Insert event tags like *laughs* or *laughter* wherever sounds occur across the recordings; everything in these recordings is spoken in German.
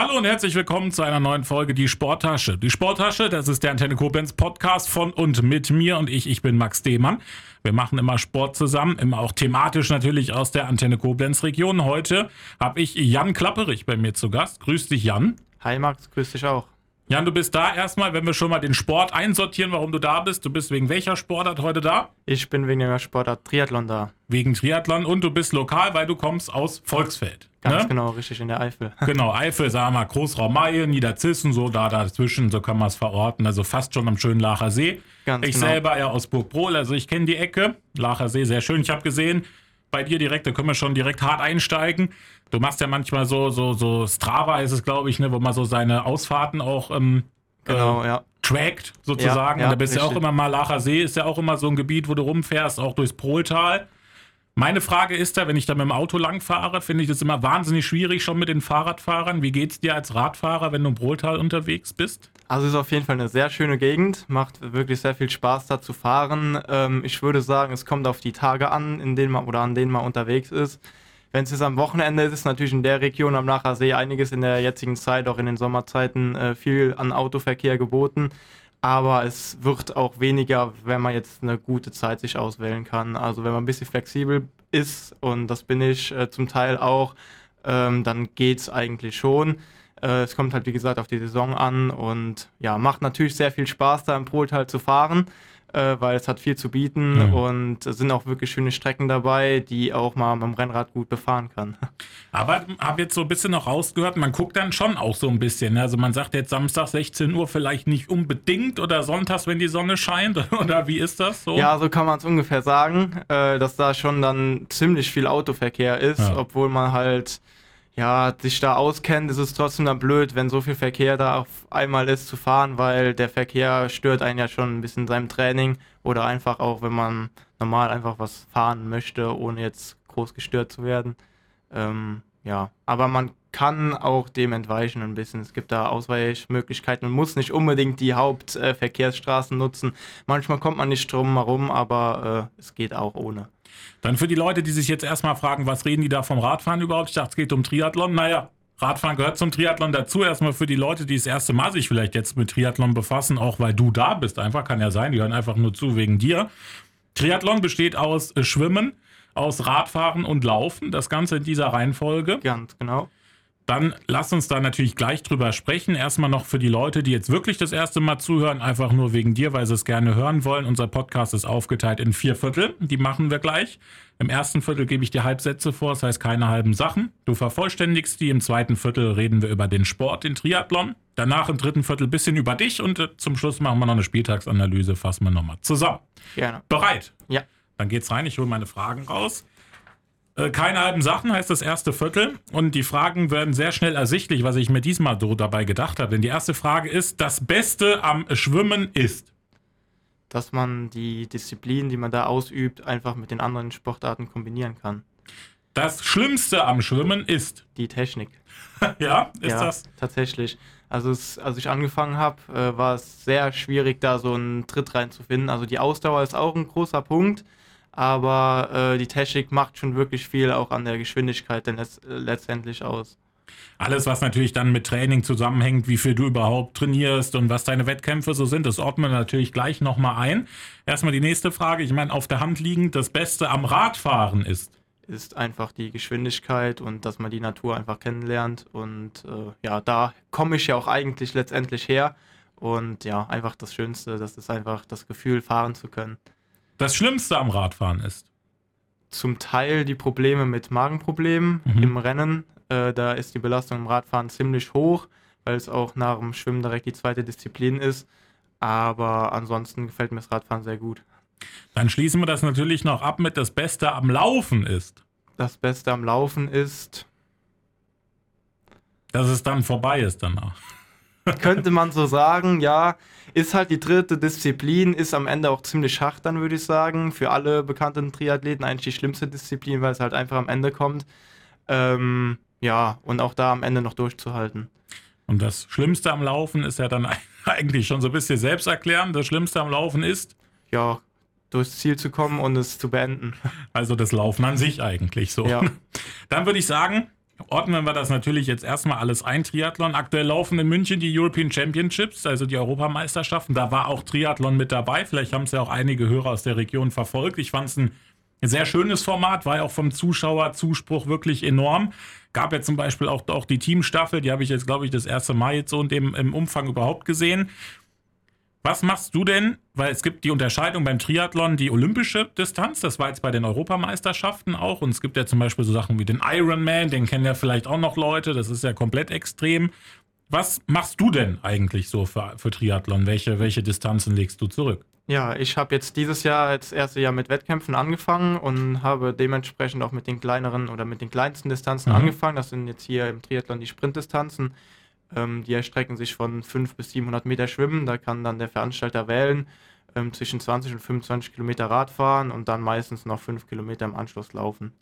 Hallo und herzlich willkommen zu einer neuen Folge Die Sporttasche. Die Sporttasche, das ist der Antenne Koblenz Podcast von und mit mir und ich, ich bin Max Dehmann. Wir machen immer Sport zusammen, immer auch thematisch natürlich aus der Antenne Koblenz Region. Heute habe ich Jan Klapperich bei mir zu Gast. Grüß dich, Jan. Hi Max, grüß dich auch. Jan, du bist da erstmal, wenn wir schon mal den Sport einsortieren, warum du da bist. Du bist wegen welcher Sportart heute da? Ich bin wegen der Sportart Triathlon da. Wegen Triathlon und du bist lokal, weil du kommst aus Volksfeld. Ganz ne? genau, richtig in der Eifel. *laughs* Genau, Eifel, sagen wir mal, Großraum Maye, Niederzissen, so da dazwischen, so kann man es verorten. Also fast schon am schönen Lacher See. Ganz ich genau. selber ja aus Burgbrohl, also ich kenne die Ecke. Lacher See, sehr schön. Ich habe gesehen, bei dir direkt, da können wir schon direkt hart einsteigen. Du machst ja manchmal so, so, so Strava ist es, glaube ich, ne, wo man so seine Ausfahrten auch ähm, genau, äh, ja. trackt, sozusagen. Ja, ja, und da bist du ja auch immer mal, Lacher See ist ja auch immer so ein Gebiet, wo du rumfährst, auch durchs Prohltal. Meine Frage ist da, wenn ich da mit dem Auto langfahre, finde ich das immer wahnsinnig schwierig schon mit den Fahrradfahrern. Wie geht es dir als Radfahrer, wenn du im Brohltal unterwegs bist? Also es ist auf jeden Fall eine sehr schöne Gegend, macht wirklich sehr viel Spaß da zu fahren. Ähm, ich würde sagen, es kommt auf die Tage an, in denen man oder an denen man unterwegs ist. Wenn es jetzt am Wochenende ist, ist natürlich in der Region am Lacher See einiges in der jetzigen Zeit, auch in den Sommerzeiten, äh, viel an Autoverkehr geboten aber es wird auch weniger, wenn man jetzt eine gute Zeit sich auswählen kann. Also wenn man ein bisschen flexibel ist, und das bin ich äh, zum Teil auch, ähm, dann geht es eigentlich schon. Äh, es kommt halt, wie gesagt, auf die Saison an und ja, macht natürlich sehr viel Spaß, da im Poltal zu fahren äh, weil es hat viel zu bieten ja. und es sind auch wirklich schöne Strecken dabei, die auch mal mit dem Rennrad gut befahren kann. *laughs* Aber habe jetzt so ein bisschen noch rausgehört, man guckt dann schon auch so ein bisschen. Ne? Also man sagt jetzt Samstag 16 Uhr vielleicht nicht unbedingt oder sonntags, wenn die Sonne scheint *laughs* oder wie ist das so? Ja, so kann man es ungefähr sagen, äh, dass da schon dann ziemlich viel Autoverkehr ist, ja. obwohl man halt ja, sich da auskennt, ist es trotzdem dann blöd, wenn so viel Verkehr da auf einmal ist zu fahren, weil der Verkehr stört einen ja schon ein bisschen in seinem Training oder einfach auch, wenn man normal einfach was fahren möchte, ohne jetzt groß gestört zu werden. Ähm, ja, aber man kann auch dem entweichen ein bisschen. Es gibt da Ausweichmöglichkeiten. Man muss nicht unbedingt die Hauptverkehrsstraßen äh, nutzen. Manchmal kommt man nicht drum herum, aber äh, es geht auch ohne. Dann für die Leute, die sich jetzt erstmal fragen, was reden die da vom Radfahren überhaupt? Ich dachte, es geht um Triathlon. Naja, Radfahren gehört zum Triathlon dazu. Erstmal für die Leute, die das erste Mal sich vielleicht jetzt mit Triathlon befassen, auch weil du da bist. Einfach kann ja sein, die hören einfach nur zu wegen dir. Triathlon besteht aus äh, Schwimmen, aus Radfahren und Laufen. Das Ganze in dieser Reihenfolge. Ganz genau. Dann lass uns da natürlich gleich drüber sprechen. Erstmal noch für die Leute, die jetzt wirklich das erste Mal zuhören, einfach nur wegen dir, weil sie es gerne hören wollen. Unser Podcast ist aufgeteilt in vier Viertel. Die machen wir gleich. Im ersten Viertel gebe ich dir Halbsätze vor, das heißt keine halben Sachen. Du vervollständigst die. Im zweiten Viertel reden wir über den Sport, den Triathlon. Danach im dritten Viertel ein bisschen über dich und äh, zum Schluss machen wir noch eine Spieltagsanalyse, fassen wir nochmal zusammen. Gerne. Bereit? Ja. Dann geht's rein, ich hole meine Fragen raus. Äh, keine halben Sachen heißt das erste Viertel. Und die Fragen werden sehr schnell ersichtlich, was ich mir diesmal so dabei gedacht habe. Denn die erste Frage ist: Das Beste am Schwimmen ist? Dass man die Disziplin, die man da ausübt, einfach mit den anderen Sportarten kombinieren kann. Das Schlimmste am Schwimmen ist? Die Technik. *laughs* ja, ist ja, das? Tatsächlich. Also, es, als ich angefangen habe, äh, war es sehr schwierig, da so einen Tritt reinzufinden. Also, die Ausdauer ist auch ein großer Punkt aber äh, die Technik macht schon wirklich viel auch an der Geschwindigkeit denn letzt, äh, letztendlich aus. Alles, was natürlich dann mit Training zusammenhängt, wie viel du überhaupt trainierst und was deine Wettkämpfe so sind, das ordnen wir natürlich gleich nochmal ein. Erstmal die nächste Frage. Ich meine, auf der Hand liegend, das Beste am Radfahren ist? Ist einfach die Geschwindigkeit und dass man die Natur einfach kennenlernt. Und äh, ja, da komme ich ja auch eigentlich letztendlich her. Und ja, einfach das Schönste, das ist einfach das Gefühl, fahren zu können das Schlimmste am Radfahren ist? Zum Teil die Probleme mit Magenproblemen mhm. im Rennen. Äh, da ist die Belastung im Radfahren ziemlich hoch, weil es auch nach dem Schwimmen direkt die zweite Disziplin ist. Aber ansonsten gefällt mir das Radfahren sehr gut. Dann schließen wir das natürlich noch ab mit das Beste am Laufen ist. Das Beste am Laufen ist. Dass es dann vorbei ist danach. Könnte man so sagen, ja. Ist halt die dritte Disziplin, ist am Ende auch ziemlich hart, dann würde ich sagen. Für alle bekannten Triathleten eigentlich die schlimmste Disziplin, weil es halt einfach am Ende kommt. Ähm, ja, und auch da am Ende noch durchzuhalten. Und das Schlimmste am Laufen ist ja dann *laughs* eigentlich schon so ein bisschen selbst erklären. Das Schlimmste am Laufen ist? Ja, durchs Ziel zu kommen und es zu beenden. Also das Laufen an sich eigentlich so. Ja. *laughs* Dann würde ich sagen, ordnen wir das natürlich jetzt erstmal alles ein, Triathlon. Aktuell laufen in München die European Championships, also die Europameisterschaften. Da war auch Triathlon mit dabei. Vielleicht haben es ja auch einige Hörer aus der Region verfolgt. Ich fand es ein sehr schönes Format, war ja auch vom Zuschauerzuspruch wirklich enorm. Gab ja zum Beispiel auch, auch die Teamstaffel, die habe ich jetzt, glaube ich, das erste Mal jetzt so in dem, im Umfang überhaupt gesehen. Was machst du denn? Weil es gibt die Unterscheidung beim Triathlon, die olympische Distanz, das war jetzt bei den Europameisterschaften auch. Und es gibt ja zum Beispiel so Sachen wie den Ironman, den kennen ja vielleicht auch noch Leute, das ist ja komplett extrem. Was machst du denn eigentlich so für, für Triathlon? Welche, welche Distanzen legst du zurück? Ja, ich habe jetzt dieses Jahr, das erste Jahr mit Wettkämpfen angefangen und habe dementsprechend auch mit den kleineren oder mit den kleinsten Distanzen mhm. angefangen. Das sind jetzt hier im Triathlon die Sprintdistanzen. Ähm, die erstrecken sich von 5 bis 700 Meter Schwimmen. Da kann dann der Veranstalter wählen, ähm, zwischen 20 und 25 Kilometer Radfahren und dann meistens noch 5 Kilometer im Anschluss laufen.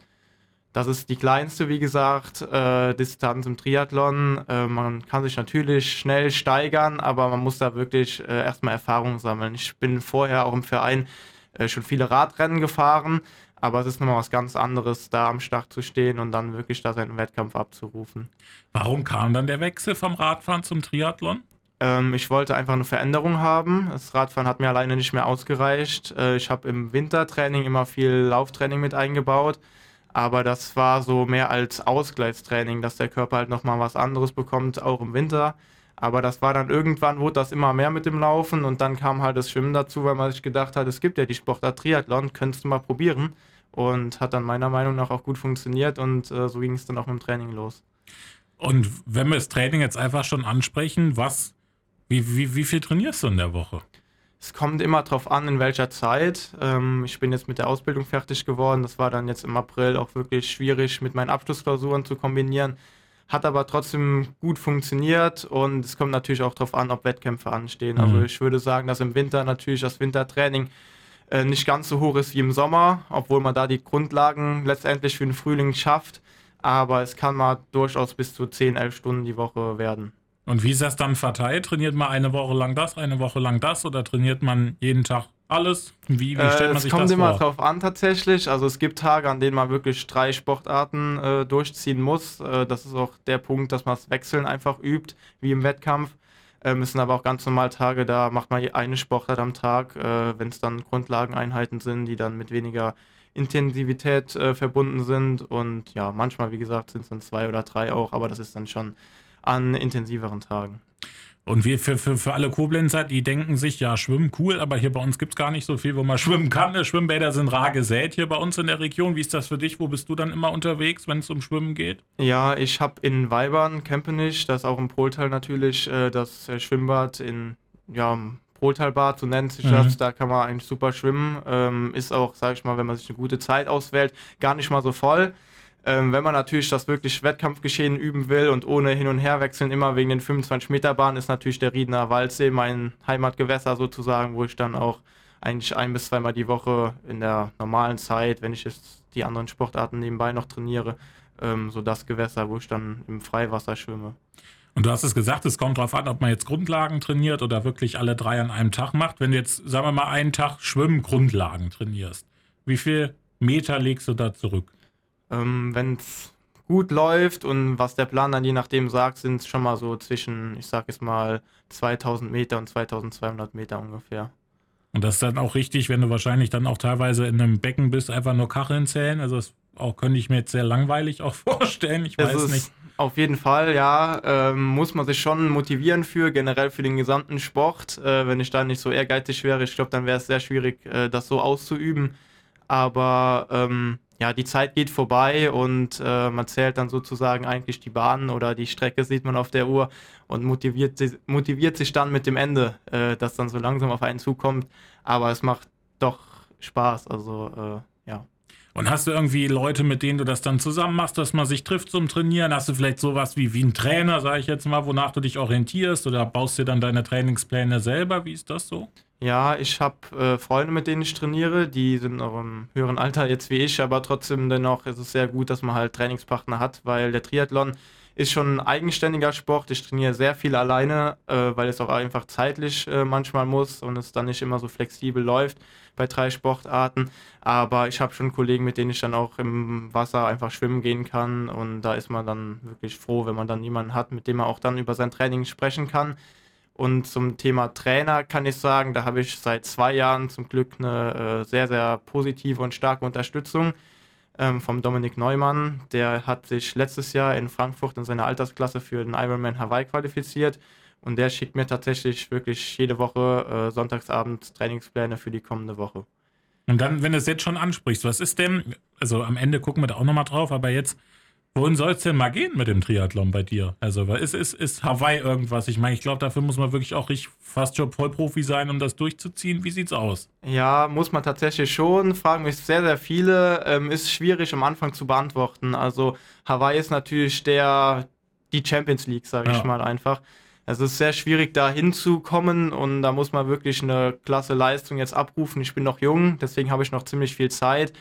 Das ist die kleinste, wie gesagt, äh, Distanz im Triathlon. Äh, man kann sich natürlich schnell steigern, aber man muss da wirklich äh, erstmal Erfahrung sammeln. Ich bin vorher auch im Verein äh, schon viele Radrennen gefahren, aber es ist nochmal was ganz anderes, da am Start zu stehen und dann wirklich da seinen Wettkampf abzurufen. Warum kam dann der Wechsel vom Radfahren zum Triathlon? Ähm, ich wollte einfach eine Veränderung haben. Das Radfahren hat mir alleine nicht mehr ausgereicht. Äh, ich habe im Wintertraining immer viel Lauftraining mit eingebaut aber das war so mehr als Ausgleichstraining, dass der Körper halt nochmal was anderes bekommt, auch im Winter. Aber das war dann irgendwann, wurde das immer mehr mit dem Laufen und dann kam halt das Schwimmen dazu, weil man sich gedacht hat, es gibt ja die Sportart Triathlon, könntest du mal probieren. Und hat dann meiner Meinung nach auch gut funktioniert und äh, so ging es dann auch mit dem Training los. Und wenn wir das Training jetzt einfach schon ansprechen, was, wie, wie, wie viel trainierst du in der Woche? Es kommt immer darauf an, in welcher Zeit. Ähm, ich bin jetzt mit der Ausbildung fertig geworden. Das war dann jetzt im April auch wirklich schwierig mit meinen Abschlussklausuren zu kombinieren. Hat aber trotzdem gut funktioniert und es kommt natürlich auch darauf an, ob Wettkämpfe anstehen. Also mhm. Also ich würde sagen, dass im Winter natürlich das Wintertraining äh, nicht ganz so hoch ist wie im Sommer, obwohl man da die Grundlagen letztendlich für den Frühling schafft. Aber es kann mal durchaus bis zu 10, 11 Stunden die Woche werden. Und wie ist das dann verteilt? Trainiert man eine Woche lang das, eine Woche lang das oder trainiert man jeden Tag alles? Wie, wie äh, stellt man äh, sich das vor? Es kommt immer drauf an tatsächlich. Also es gibt Tage, an denen man wirklich drei Sportarten äh, durchziehen muss. Äh, das ist auch der Punkt, dass man das Wechseln einfach übt, wie im Wettkampf. Ähm, es sind aber auch ganz normal Tage, da macht man eine Sportart am Tag, äh, wenn es dann Grundlageneinheiten sind, die dann mit weniger Intensivität äh, verbunden sind. Und ja, manchmal, wie gesagt, sind es dann zwei oder drei auch, aber das ist dann schon an intensiveren Tagen. Und wir für, für, für alle Koblenzer, die denken sich, ja, schwimmen cool, aber hier bei uns gibt es gar nicht so viel, wo man schwimmen kann. Die Schwimmbäder sind rar gesät hier bei uns in der Region. Wie ist das für dich? Wo bist du dann immer unterwegs, wenn es um Schwimmen geht? Ja, ich habe in Weibern, Kempenich, das ist auch im Poltal natürlich, äh, das äh, Schwimmbad in, ja, Poltalbad, so nennt sich das. Mhm. Da kann man eigentlich super schwimmen. Ähm, ist auch, sage ich mal, wenn man sich eine gute Zeit auswählt, gar nicht mal so voll. Ähm, wenn man natürlich das wirklich Wettkampfgeschehen üben will und ohne Hin- und Herwechseln immer wegen den 25-Meter-Bahnen, ist natürlich der Riedener Waldsee mein Heimatgewässer sozusagen, wo ich dann auch eigentlich ein bis zweimal die Woche in der normalen Zeit, wenn ich jetzt die anderen Sportarten nebenbei noch trainiere, ähm, so das Gewässer, wo ich dann im Freiwasser schwimme. Und du hast es gesagt, es kommt darauf an, ob man jetzt Grundlagen trainiert oder wirklich alle drei an einem Tag macht. Wenn du jetzt, sagen wir mal, einen Tag Schwimmen-Grundlagen trainierst, wie viel Meter legst du da zurück? Ähm, Wenn es gut läuft und was der Plan dann je nachdem sagt, sind es schon mal so zwischen, ich sag jetzt mal, 2000 Meter und 2200 Meter ungefähr. Und das ist dann auch richtig, wenn du wahrscheinlich dann auch teilweise in einem Becken bist, einfach nur Kacheln zählen. Also das auch könnte ich mir jetzt sehr langweilig auch *laughs* vorstellen. Ich weiß es nicht. Auf jeden Fall, ja. Ähm, muss man sich schon motivieren für, generell für den gesamten Sport. Äh, wenn ich da nicht so ehrgeizig wäre, ich glaube, dann wäre es sehr schwierig, äh, das so auszuüben. Aber ähm, ja, die Zeit geht vorbei und äh, man zählt dann sozusagen eigentlich die Bahn oder die Strecke sieht man auf der Uhr und motiviert, motiviert sich dann mit dem Ende, äh, das dann so langsam auf einen zukommt. Aber es macht doch Spaß, also äh, ja. Und hast du irgendwie Leute, mit denen du das dann zusammen machst, dass man sich trifft zum Trainieren? Hast du vielleicht sowas wie, wie ein Trainer, sage ich jetzt mal, wonach du dich orientierst oder baust dir dann deine Trainingspläne selber? Wie ist das so? Ja, ich habe äh, Freunde, mit denen ich trainiere, die sind auch im höheren Alter jetzt wie ich, aber trotzdem dennoch ist es sehr gut, dass man halt Trainingspartner hat, weil der Triathlon ist schon ein eigenständiger Sport. Ich trainiere sehr viel alleine, äh, weil es auch einfach zeitlich äh, manchmal muss und es dann nicht immer so flexibel läuft bei drei Sportarten. Aber ich habe schon Kollegen, mit denen ich dann auch im Wasser einfach schwimmen gehen kann und da ist man dann wirklich froh, wenn man dann jemanden hat, mit dem man auch dann über sein Training sprechen kann. Und zum Thema Trainer kann ich sagen, da habe ich seit zwei Jahren zum Glück eine äh, sehr, sehr positive und starke Unterstützung ähm, vom Dominik Neumann. Der hat sich letztes Jahr in Frankfurt in seiner Altersklasse für den Ironman Hawaii qualifiziert und der schickt mir tatsächlich wirklich jede Woche äh, sonntagsabend Trainingspläne für die kommende Woche. Und dann, wenn du es jetzt schon ansprichst, was ist denn, also am Ende gucken wir da auch nochmal drauf, aber jetzt, Wohin soll es denn mal gehen mit dem Triathlon bei dir? Also ist, ist, ist Hawaii irgendwas? Ich meine, ich glaube, dafür muss man wirklich auch richtig fast schon Vollprofi sein, um das durchzuziehen. Wie sieht's aus? Ja, muss man tatsächlich schon. Fragen mich sehr, sehr viele. Ähm, ist schwierig am Anfang zu beantworten. Also Hawaii ist natürlich der die Champions League, sage ich ja. mal einfach. Also es ist sehr schwierig, da hinzukommen und da muss man wirklich eine klasse Leistung jetzt abrufen. Ich bin noch jung, deswegen habe ich noch ziemlich viel Zeit.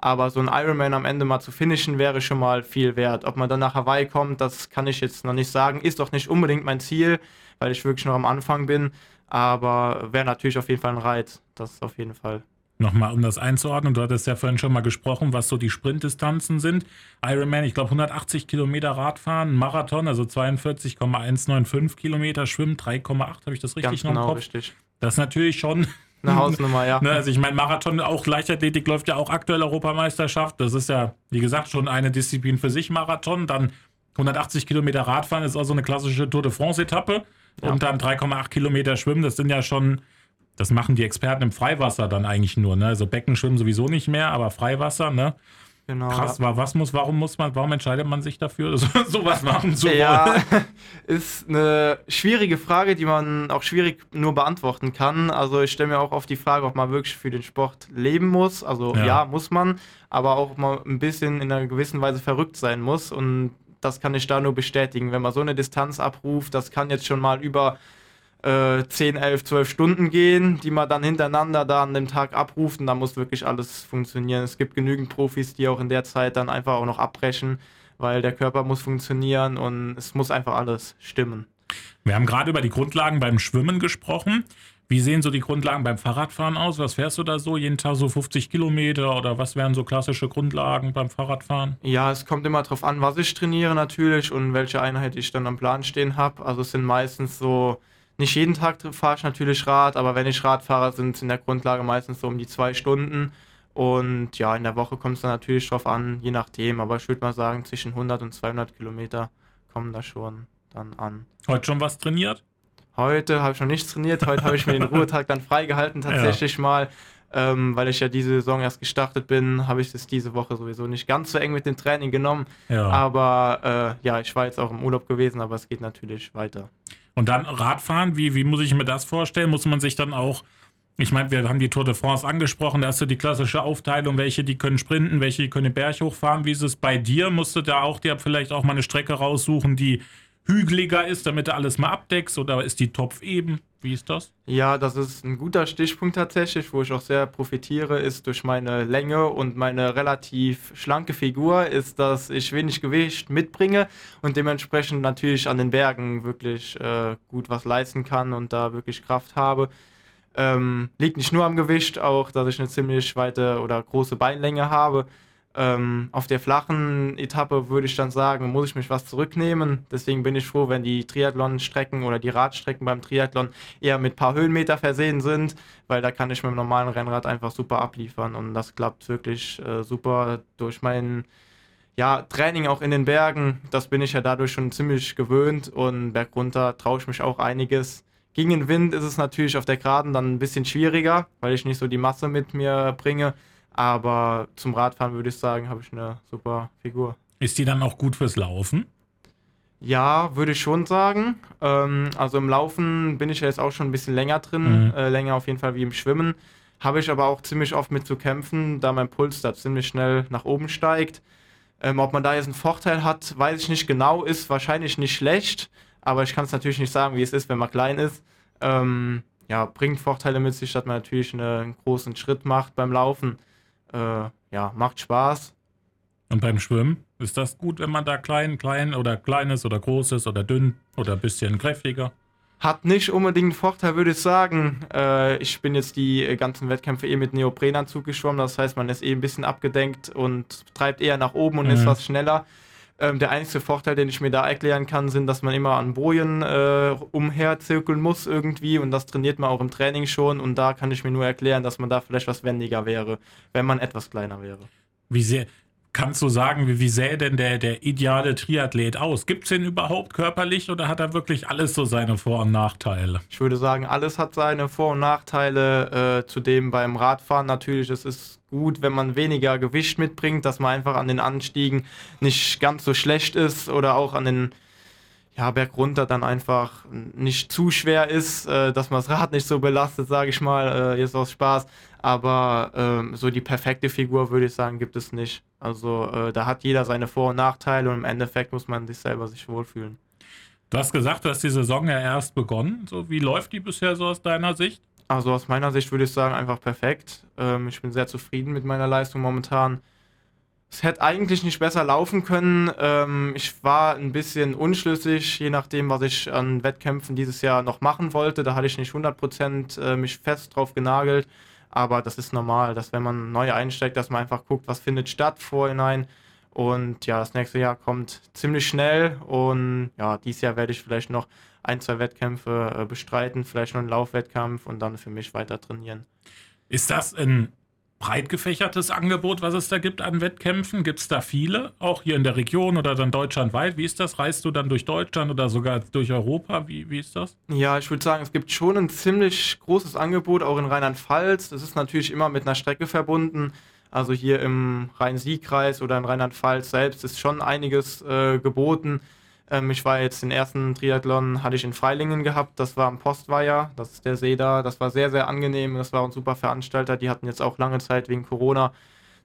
Aber so ein Ironman am Ende mal zu finishen, wäre schon mal viel wert. Ob man dann nach Hawaii kommt, das kann ich jetzt noch nicht sagen. Ist doch nicht unbedingt mein Ziel, weil ich wirklich noch am Anfang bin. Aber wäre natürlich auf jeden Fall ein Reiz. Das auf jeden Fall. Nochmal, um das einzuordnen, du hattest ja vorhin schon mal gesprochen, was so die Sprintdistanzen sind. Ironman, ich glaube 180 Kilometer Radfahren, Marathon, also 42,195 Kilometer, Schwimmen 3,8, habe ich das richtig Ganz noch im genau, Kopf? Richtig. Das ist natürlich schon eine Hausnummer, ja. *laughs* Ne, also ich meine, Marathon, auch Leichtathletik läuft ja auch aktuell Europameisterschaft. Das ist ja, wie gesagt, schon eine Disziplin für sich, Marathon. Dann 180 Kilometer Radfahren ist also eine klassische Tour de France-Etappe. Ja. Und dann 3,8 Kilometer Schwimmen, das sind ja schon, das machen die Experten im Freiwasser dann eigentlich nur. Ne? Also Becken schwimmen sowieso nicht mehr, aber Freiwasser, ne? Genau. Krass, war, was muss, warum muss man, warum entscheidet man sich dafür, *laughs* so, sowas machen zu wollen? Ja, *laughs* ist eine schwierige Frage, die man auch schwierig nur beantworten kann. Also ich stelle mir auch oft die Frage, ob man wirklich für den Sport leben muss. Also ja. ja, muss man, aber auch mal ein bisschen in einer gewissen Weise verrückt sein muss. Und das kann ich da nur bestätigen. Wenn man so eine Distanz abruft, das kann jetzt schon mal über äh, 10, 11, 12 Stunden gehen, die man dann hintereinander da an dem Tag abruft und da muss wirklich alles funktionieren. Es gibt genügend Profis, die auch in der Zeit dann einfach auch noch abbrechen, weil der Körper muss funktionieren und es muss einfach alles stimmen. Wir haben gerade über die Grundlagen beim Schwimmen gesprochen. Wie sehen so die Grundlagen beim Fahrradfahren aus? Was fährst du da so? Jeden Tag so 50 Kilometer oder was wären so klassische Grundlagen beim Fahrradfahren? Ja, es kommt immer darauf an, was ich trainiere natürlich und welche Einheit ich dann am Plan stehen habe. Also es sind meistens so nicht jeden Tag fahre ich natürlich Rad, aber wenn ich Rad fahre, sind es in der Grundlage meistens so um die zwei Stunden. Und ja, in der Woche kommt es dann natürlich drauf an, je nachdem. Aber ich würde mal sagen, zwischen 100 und 200 Kilometer kommen da schon dann an. Heute schon was trainiert? Heute habe ich noch nichts trainiert. Heute habe ich mir den *laughs* Ruhetag dann freigehalten, tatsächlich ja. mal. Ähm, weil ich ja diese Saison erst gestartet bin, habe ich es diese Woche sowieso nicht ganz so eng mit dem Training genommen. Ja. Aber äh, ja, ich war jetzt auch im Urlaub gewesen, aber es geht natürlich weiter. Und dann Radfahren, wie, wie muss ich mir das vorstellen? Muss man sich dann auch, ich meine, wir haben die Tour de France angesprochen, da hast du die klassische Aufteilung, welche die können sprinten, welche die können den Berg hochfahren. Wie ist es bei dir? Musst du da auch dir vielleicht auch mal eine Strecke raussuchen, die hügeliger ist, damit du alles mal abdeckst? Oder ist die Topf eben? Wie ist das? Ja, das ist ein guter Stichpunkt tatsächlich, wo ich auch sehr profitiere, ist durch meine Länge und meine relativ schlanke Figur, ist, dass ich wenig Gewicht mitbringe und dementsprechend natürlich an den Bergen wirklich äh, gut was leisten kann und da wirklich Kraft habe. Ähm, liegt nicht nur am Gewicht, auch dass ich eine ziemlich weite oder große Beinlänge habe. Ähm, auf der flachen Etappe würde ich dann sagen, muss ich mich was zurücknehmen. Deswegen bin ich froh, wenn die Triathlon-Strecken oder die Radstrecken beim Triathlon eher mit ein paar Höhenmeter versehen sind, weil da kann ich mit dem normalen Rennrad einfach super abliefern und das klappt wirklich äh, super durch mein ja, Training auch in den Bergen. Das bin ich ja dadurch schon ziemlich gewöhnt und bergunter traue ich mich auch einiges. Gegen den Wind ist es natürlich auf der Geraden dann ein bisschen schwieriger, weil ich nicht so die Masse mit mir bringe. Aber zum Radfahren würde ich sagen, habe ich eine super Figur. Ist die dann auch gut fürs Laufen? Ja, würde ich schon sagen. Ähm, also im Laufen bin ich ja jetzt auch schon ein bisschen länger drin, mhm. äh, länger auf jeden Fall wie im Schwimmen. Habe ich aber auch ziemlich oft mit zu kämpfen, da mein Puls da ziemlich schnell nach oben steigt. Ähm, ob man da jetzt einen Vorteil hat, weiß ich nicht genau, ist wahrscheinlich nicht schlecht, aber ich kann es natürlich nicht sagen, wie es ist, wenn man klein ist. Ähm, ja, bringt Vorteile mit sich, dass man natürlich eine, einen großen Schritt macht beim Laufen. Äh, ja, macht Spaß. Und beim Schwimmen, ist das gut, wenn man da klein, klein oder klein ist oder groß ist oder dünn oder ein bisschen kräftiger? Hat nicht unbedingt einen Vorteil, würde ich sagen. Äh, ich bin jetzt die ganzen Wettkämpfe eh mit Neoprenanzug geschwommen, das heißt, man ist eh ein bisschen abgedenkt und treibt eher nach oben und mhm. ist was schneller. Ähm, der einzige Vorteil, den ich mir da erklären kann, sind, dass man immer an Bojen äh, umherzirkeln muss irgendwie und das trainiert man auch im Training schon und da kann ich mir nur erklären, dass man da vielleicht was wendiger wäre, wenn man etwas kleiner wäre. Wie sehr, Kannst du sagen, wie, wie sähe denn der, der ideale Triathlet aus? Gibt es den überhaupt körperlich oder hat er wirklich alles so seine Vor- und Nachteile? Ich würde sagen, alles hat seine Vor- und Nachteile. Äh, zudem beim Radfahren natürlich, es ist gut, wenn man weniger Gewicht mitbringt, dass man einfach an den Anstiegen nicht ganz so schlecht ist oder auch an den ja, bergunter dann einfach nicht zu schwer ist, äh, dass man das Rad nicht so belastet, sage ich mal, äh, jetzt aus Spaß. Aber ähm, so die perfekte Figur, würde ich sagen, gibt es nicht. Also äh, da hat jeder seine Vor- und Nachteile und im Endeffekt muss man sich selber sich wohlfühlen. Du hast gesagt, du hast die Saison ja erst begonnen. So, wie läuft die bisher so aus deiner Sicht? Also aus meiner Sicht würde ich sagen, einfach perfekt. Ähm, ich bin sehr zufrieden mit meiner Leistung momentan. Es hätte eigentlich nicht besser laufen können. Ähm, ich war ein bisschen unschlüssig, je nachdem, was ich an Wettkämpfen dieses Jahr noch machen wollte. Da hatte ich nicht 100% äh, mich fest drauf genagelt. Aber das ist normal, dass wenn man neu einsteigt, dass man einfach guckt, was findet statt vorhinein. Und ja, das nächste Jahr kommt ziemlich schnell. Und ja, dieses Jahr werde ich vielleicht noch ein, zwei Wettkämpfe äh, bestreiten, vielleicht noch einen Laufwettkampf und dann für mich weiter trainieren. Ist das ein breit gefächertes Angebot, was es da gibt an Wettkämpfen? Gibt es da viele, auch hier in der Region oder dann deutschlandweit? Wie ist das? Reist du dann durch Deutschland oder sogar durch Europa? Wie, wie ist das? Ja, ich würde sagen, es gibt schon ein ziemlich großes Angebot, auch in Rheinland-Pfalz. Das ist natürlich immer mit einer Strecke verbunden. Also hier im Rhein-Sieg-Kreis oder in Rheinland-Pfalz selbst ist schon einiges äh, geboten. Ähm, ich war jetzt den ersten Triathlon, hatte ich in Freilingen gehabt, das war am Postweiher, das ist der See da, das war sehr, sehr angenehm, das war ein super Veranstalter, die hatten jetzt auch lange Zeit wegen Corona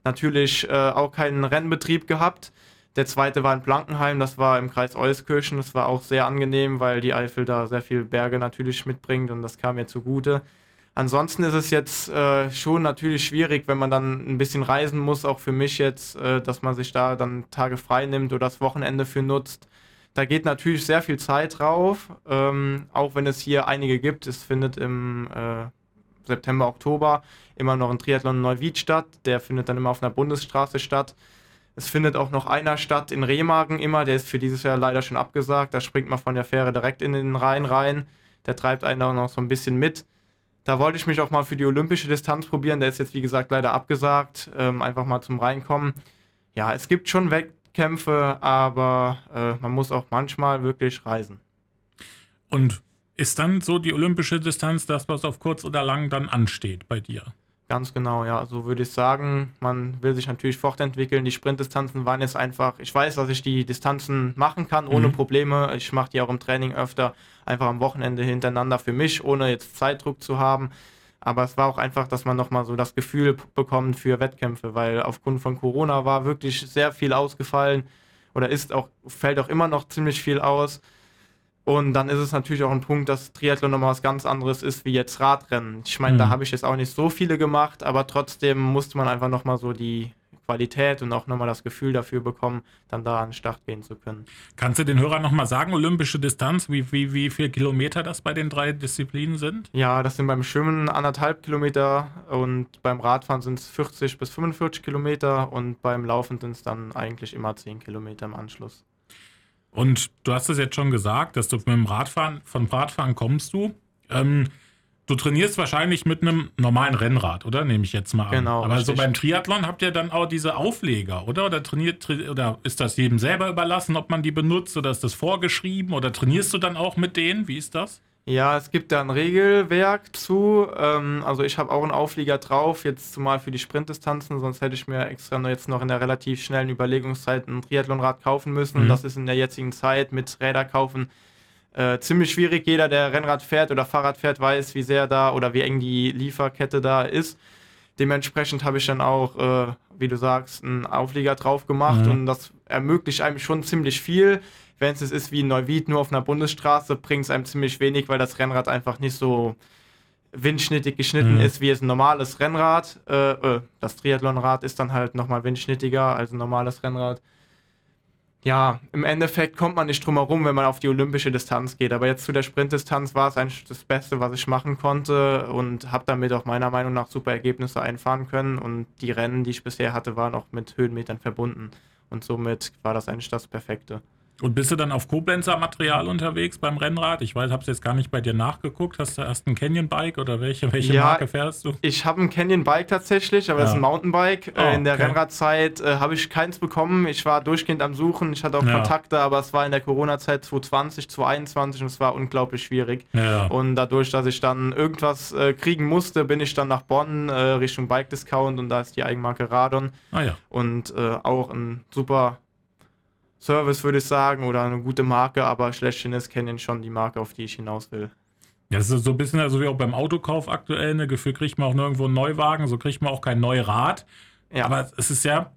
natürlich äh, auch keinen Rennbetrieb gehabt. Der zweite war in Blankenheim, das war im Kreis Euskirchen, das war auch sehr angenehm, weil die Eifel da sehr viele Berge natürlich mitbringt und das kam mir zugute. Ansonsten ist es jetzt äh, schon natürlich schwierig, wenn man dann ein bisschen reisen muss, auch für mich jetzt, äh, dass man sich da dann Tage frei nimmt oder das Wochenende für nutzt. Da geht natürlich sehr viel Zeit drauf, ähm, auch wenn es hier einige gibt. Es findet im äh, September, Oktober immer noch ein Triathlon in Neuwied statt. Der findet dann immer auf einer Bundesstraße statt. Es findet auch noch einer statt in Remagen immer. Der ist für dieses Jahr leider schon abgesagt. Da springt man von der Fähre direkt in den Rhein rein. Der treibt einen auch noch so ein bisschen mit. Da wollte ich mich auch mal für die olympische Distanz probieren. Der ist jetzt, wie gesagt, leider abgesagt. Ähm, einfach mal zum Reinkommen. Ja, es gibt schon weg Kämpfe, aber äh, man muss auch manchmal wirklich reisen. Und ist dann so die olympische Distanz das, was auf kurz oder lang dann ansteht bei dir? Ganz genau, ja. So würde ich sagen, man will sich natürlich fortentwickeln. Die Sprintdistanzen waren jetzt einfach, ich weiß, dass ich die Distanzen machen kann, ohne mhm. Probleme. Ich mache die auch im Training öfter, einfach am Wochenende hintereinander für mich, ohne jetzt Zeitdruck zu haben. Aber es war auch einfach, dass man nochmal so das Gefühl bekommt für Wettkämpfe, weil aufgrund von Corona war wirklich sehr viel ausgefallen oder ist auch, fällt auch immer noch ziemlich viel aus. Und dann ist es natürlich auch ein Punkt, dass Triathlon nochmal was ganz anderes ist wie jetzt Radrennen. Ich meine, mhm. da habe ich jetzt auch nicht so viele gemacht, aber trotzdem musste man einfach nochmal so die Qualität und auch nochmal das Gefühl dafür bekommen, dann da an den Start gehen zu können. Kannst du den Hörern nochmal sagen, olympische Distanz, wie, wie, wie viele Kilometer das bei den drei Disziplinen sind? Ja, das sind beim Schwimmen anderthalb Kilometer und beim Radfahren sind es 40 bis 45 Kilometer und beim Laufen sind es dann eigentlich immer 10 Kilometer im Anschluss. Und du hast es jetzt schon gesagt, dass du mit dem Radfahren, von Radfahren kommst du. Ähm, Du trainierst wahrscheinlich mit einem normalen Rennrad, oder? Nehme ich jetzt mal an. Genau. Aber richtig. so beim Triathlon habt ihr dann auch diese Aufleger, oder? Oder trainiert oder ist das jedem selber überlassen, ob man die benutzt oder ist das vorgeschrieben oder trainierst du dann auch mit denen? Wie ist das? Ja, es gibt da ein Regelwerk zu. Ähm, also ich habe auch einen Auflieger drauf, jetzt zumal für die Sprintdistanzen, sonst hätte ich mir extra nur jetzt noch in der relativ schnellen Überlegungszeit ein Triathlonrad kaufen müssen. Mhm. Das ist in der jetzigen Zeit mit Räder kaufen äh, ziemlich schwierig. Jeder, der Rennrad fährt oder Fahrrad fährt, weiß, wie sehr da oder wie eng die Lieferkette da ist. Dementsprechend habe ich dann auch, äh, wie du sagst, einen Auflieger drauf gemacht mhm. und das ermöglicht einem schon ziemlich viel. Wenn es ist wie in Neuwied nur auf einer Bundesstraße, bringt es einem ziemlich wenig, weil das Rennrad einfach nicht so windschnittig geschnitten mhm. ist, wie es ein normales Rennrad. Äh, äh, das Triathlonrad ist dann halt nochmal windschnittiger als ein normales Rennrad. Ja, im Endeffekt kommt man nicht drum herum, wenn man auf die olympische Distanz geht. Aber jetzt zu der Sprintdistanz war es eigentlich das Beste, was ich machen konnte und habe damit auch meiner Meinung nach super Ergebnisse einfahren können. Und die Rennen, die ich bisher hatte, waren auch mit Höhenmetern verbunden. Und somit war das eigentlich das Perfekte. Und bist du dann auf Koblenzer Material unterwegs beim Rennrad? Ich weiß, hab's jetzt gar nicht bei dir nachgeguckt. Hast du erst ein Canyon Bike oder welche, welche ja, Marke fährst du? Ich habe ein Canyon Bike tatsächlich, aber ja. das ist ein Mountainbike. Oh, in der okay. Rennradzeit äh, habe ich keins bekommen. Ich war durchgehend am Suchen. Ich hatte auch ja. Kontakte, aber es war in der Corona-Zeit 2020, 2021 und es war unglaublich schwierig. Und dadurch, dass ich dann irgendwas äh, kriegen musste, bin ich dann nach Bonn äh, Richtung Bike Discount und da ist die Eigenmarke Radon. Ah. Und äh, auch ein super Service, würde ich sagen, oder eine gute Marke, aber schlechthin ist Canyon schon die Marke, auf die ich hinaus will. Ja, das ist so ein bisschen, also wie auch beim Autokauf aktuell, ne Gefühl kriegt man auch nirgendwo einen Neuwagen, so kriegt man auch kein Neurad. Ja. Aber es ist ja,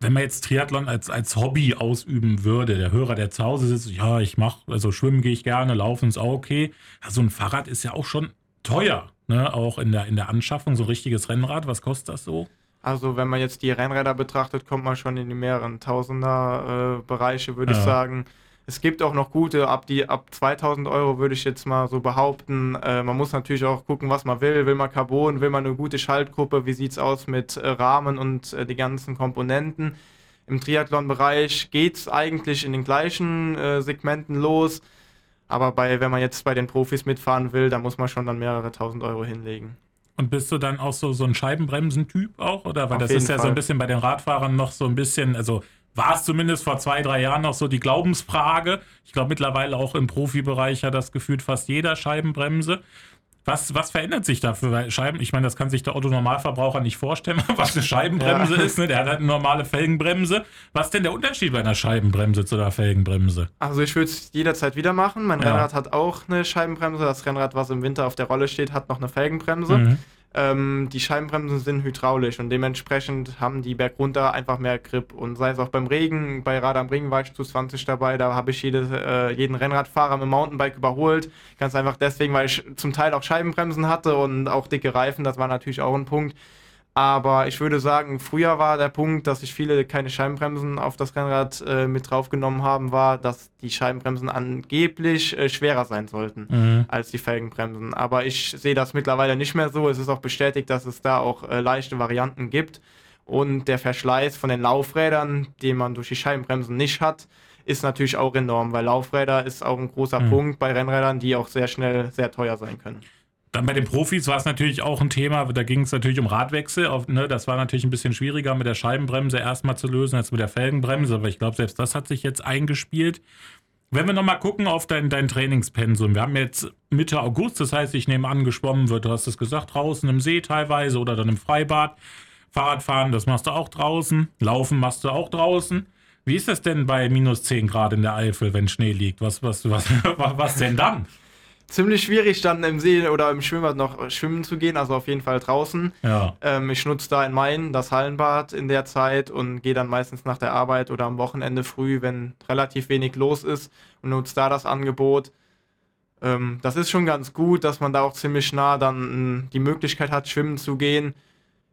wenn man jetzt Triathlon als, als Hobby ausüben würde, der Hörer, der zu Hause sitzt, ja, ich mache, also schwimmen gehe ich gerne, laufen ist auch okay. Ja, so ein Fahrrad ist ja auch schon teuer, ne? Auch in der, in der Anschaffung, so ein richtiges Rennrad, was kostet das so? Also wenn man jetzt die Rennräder betrachtet, kommt man schon in die mehreren Tausender äh, Bereiche, würde ja. ich sagen. Es gibt auch noch gute, ab, die, ab 2000 Euro würde ich jetzt mal so behaupten. Äh, man muss natürlich auch gucken, was man will. Will man Carbon, will man eine gute Schaltgruppe, wie sieht es aus mit äh, Rahmen und äh, die ganzen Komponenten. Im Triathlon-Bereich geht es eigentlich in den gleichen äh, Segmenten los. Aber bei, wenn man jetzt bei den Profis mitfahren will, da muss man schon dann mehrere tausend Euro hinlegen. Und bist du dann auch so, so ein Scheibenbremsen-Typ auch? Oder weil Auf das ist ja Fall. so ein bisschen bei den Radfahrern noch so ein bisschen, also war es zumindest vor zwei, drei Jahren noch so die Glaubensfrage. Ich glaube mittlerweile auch im Profibereich hat das gefühlt fast jeder Scheibenbremse. Was, was verändert sich da für Scheiben? Ich meine, das kann sich der Otto-Normalverbraucher nicht vorstellen, *laughs* was eine Scheibenbremse ja. ist. Ne? Der hat halt eine normale Felgenbremse. Was ist denn der Unterschied bei einer Scheibenbremse zu einer Felgenbremse? Also ich würde es jederzeit wieder machen. Mein ja. Rennrad hat auch eine Scheibenbremse. Das Rennrad, was im Winter auf der Rolle steht, hat noch eine Felgenbremse. Mhm. Ähm, die Scheibenbremsen sind hydraulisch und dementsprechend haben die bergunter einfach mehr Grip. Und sei es auch beim Regen, bei Rad am Ring war ich zu 20 dabei, da habe ich jede, äh, jeden Rennradfahrer mit dem Mountainbike überholt. Ganz einfach deswegen, weil ich zum Teil auch Scheibenbremsen hatte und auch dicke Reifen, das war natürlich auch ein Punkt. Aber ich würde sagen, früher war der Punkt, dass sich viele keine Scheibenbremsen auf das Rennrad äh, mit draufgenommen haben, war, dass die Scheibenbremsen angeblich äh, schwerer sein sollten mhm. als die Felgenbremsen. Aber ich sehe das mittlerweile nicht mehr so. Es ist auch bestätigt, dass es da auch äh, leichte Varianten gibt. Und der Verschleiß von den Laufrädern, den man durch die Scheibenbremsen nicht hat, ist natürlich auch enorm, weil Laufräder ist auch ein großer mhm. Punkt bei Rennrädern, die auch sehr schnell sehr teuer sein können. Dann bei den Profis war es natürlich auch ein Thema, da ging es natürlich um Radwechsel. Auf, ne, das war natürlich ein bisschen schwieriger mit der Scheibenbremse erstmal zu lösen als mit der Felgenbremse, aber ich glaube, selbst das hat sich jetzt eingespielt. Wenn wir nochmal gucken auf dein, dein Trainingspensum, wir haben jetzt Mitte August, das heißt, ich nehme an, geschwommen wird, du hast es gesagt, draußen im See teilweise oder dann im Freibad. Fahrradfahren, das machst du auch draußen. Laufen machst du auch draußen. Wie ist das denn bei minus 10 Grad in der Eifel, wenn Schnee liegt? Was, was, was, *laughs* was denn dann? Ziemlich schwierig, dann im See oder im Schwimmbad noch schwimmen zu gehen, also auf jeden Fall draußen. Ja. Ähm, ich nutze da in Main das Hallenbad in der Zeit und gehe dann meistens nach der Arbeit oder am Wochenende früh, wenn relativ wenig los ist und nutze da das Angebot. Ähm, das ist schon ganz gut, dass man da auch ziemlich nah dann die Möglichkeit hat, schwimmen zu gehen.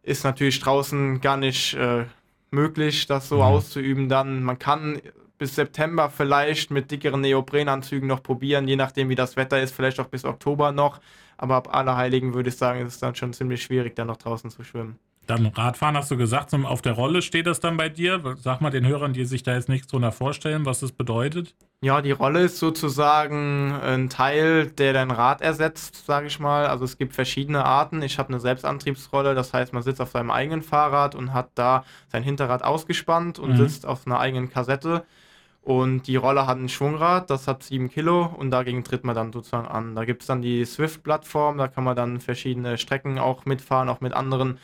Ist natürlich draußen gar nicht äh, möglich, das so mhm. auszuüben. Dann man kann bis September vielleicht mit dickeren Neoprenanzügen noch probieren, je nachdem wie das Wetter ist, vielleicht auch bis Oktober noch. Aber ab Allerheiligen würde ich sagen, ist es dann schon ziemlich schwierig, dann noch draußen zu schwimmen. Dann Radfahren hast du gesagt, auf der Rolle steht das dann bei dir. Sag mal den Hörern, die sich da jetzt nichts drunter vorstellen, was das bedeutet. Ja, die Rolle ist sozusagen ein Teil, der dein Rad ersetzt, sage ich mal. Also es gibt verschiedene Arten. Ich habe eine Selbstantriebsrolle, das heißt, man sitzt auf seinem eigenen Fahrrad und hat da sein Hinterrad ausgespannt und mhm. sitzt auf einer eigenen Kassette. Und die Rolle hat ein Schwungrad, das hat 7 Kilo und dagegen tritt man dann sozusagen an. Da gibt es dann die Swift-Plattform, da kann man dann verschiedene Strecken auch mitfahren, auch mit anderen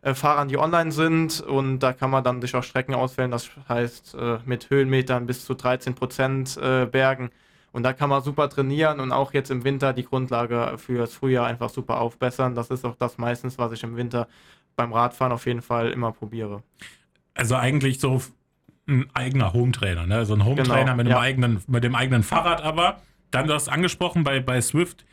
äh, Fahrern, die online sind. Und da kann man dann sich auch Strecken auswählen, das heißt äh, mit Höhenmetern bis zu 13 Prozent äh, Bergen. Und da kann man super trainieren und auch jetzt im Winter die Grundlage für das Frühjahr einfach super aufbessern. Das ist auch das meistens, was ich im Winter beim Radfahren auf jeden Fall immer probiere. Also eigentlich so ein eigener Hometrainer, ne? So ein Hometrainer genau, mit, dem ja. eigenen, mit dem eigenen Fahrrad, aber dann, du hast angesprochen, bei, bei Swift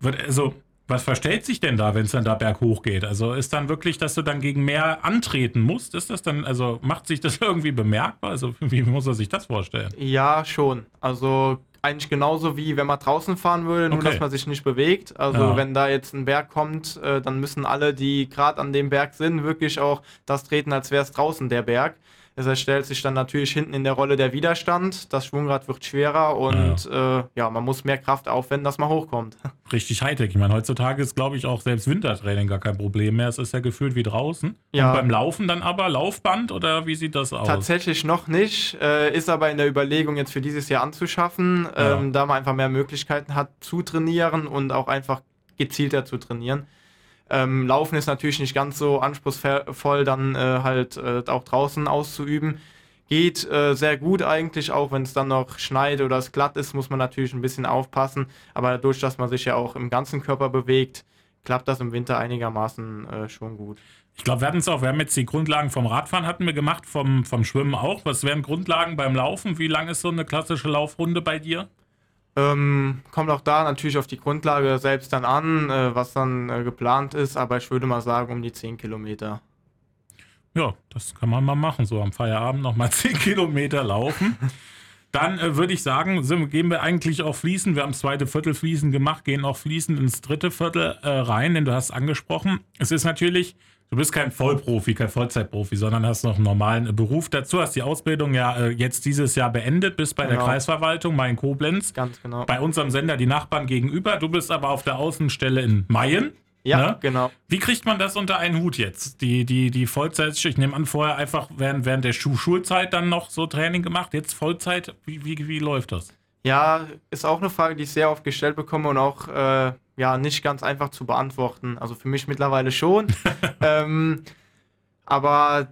wird, also, Was verstellt sich denn da, wenn es dann da berghoch geht? Also ist dann wirklich, dass du dann gegen mehr antreten musst? Ist das dann, also macht sich das *laughs* irgendwie bemerkbar? Also wie muss er sich das vorstellen? Ja, schon. Also eigentlich genauso wie wenn man draußen fahren würde, nur okay. dass man sich nicht bewegt. Also ja. wenn da jetzt ein Berg kommt, äh, dann müssen alle, die gerade an dem Berg sind, wirklich auch das treten, als wäre es draußen der Berg. Es stellt sich dann natürlich hinten in der Rolle der Widerstand. Das Schwungrad wird schwerer und ja, äh, ja man muss mehr Kraft aufwenden, dass man hochkommt. *laughs* Richtig Hightech. Ich meine, heutzutage ist, glaube ich, auch selbst Wintertraining gar kein Problem mehr. Es ist ja gefühlt wie draußen. Ja. Und beim Laufen dann aber Laufband oder wie sieht das aus? Tatsächlich noch nicht. Äh, ist aber in der Überlegung, jetzt für dieses Jahr anzuschaffen, ja. ähm, da man einfach mehr Möglichkeiten hat zu trainieren und auch einfach gezielter zu trainieren. Ähm, Laufen ist natürlich nicht ganz so anspruchsvoll, dann äh, halt äh, auch draußen auszuüben. Geht äh, sehr gut eigentlich, auch wenn es dann noch schneit oder es glatt ist, muss man natürlich ein bisschen aufpassen. Aber dadurch, dass man sich ja auch im ganzen Körper bewegt, klappt das im Winter einigermaßen äh, schon gut. Ich glaube, wir hatten es auch, wir haben jetzt die Grundlagen vom Radfahren hatten wir gemacht, vom, vom Schwimmen auch. Was wären Grundlagen beim Laufen? Wie lang ist so eine klassische Laufrunde bei dir? Ähm, kommt auch da natürlich auf die Grundlage selbst dann an, äh, was dann äh, geplant ist, aber ich würde mal sagen um die 10 Kilometer. Ja, das kann man mal machen, so am Feierabend nochmal 10 *laughs* Kilometer laufen. Dann äh, würde ich sagen, sind, gehen wir eigentlich auch fließen. Wir haben das zweite Viertel fließen gemacht, gehen auch fließend ins dritte Viertel äh, rein, denn du hast angesprochen. Es ist natürlich Du bist kein Vollprofi, kein Vollzeitprofi, sondern hast noch einen normalen Beruf dazu. Hast die Ausbildung ja äh, jetzt dieses Jahr beendet, bist bei genau. der Kreisverwaltung, Main Koblenz. Ganz genau. Bei unserem Sender die Nachbarn gegenüber. Du bist aber auf der Außenstelle in Mayen. Ja, ne? genau. Wie kriegt man das unter einen Hut jetzt? Die, die, die Vollzeit, ich nehme an, vorher einfach während, während der Schulzeit dann noch so Training gemacht, jetzt Vollzeit. Wie, wie, wie läuft das? Ja, ist auch eine Frage, die ich sehr oft gestellt bekomme und auch äh, ja nicht ganz einfach zu beantworten. Also für mich mittlerweile schon. *laughs* ähm, aber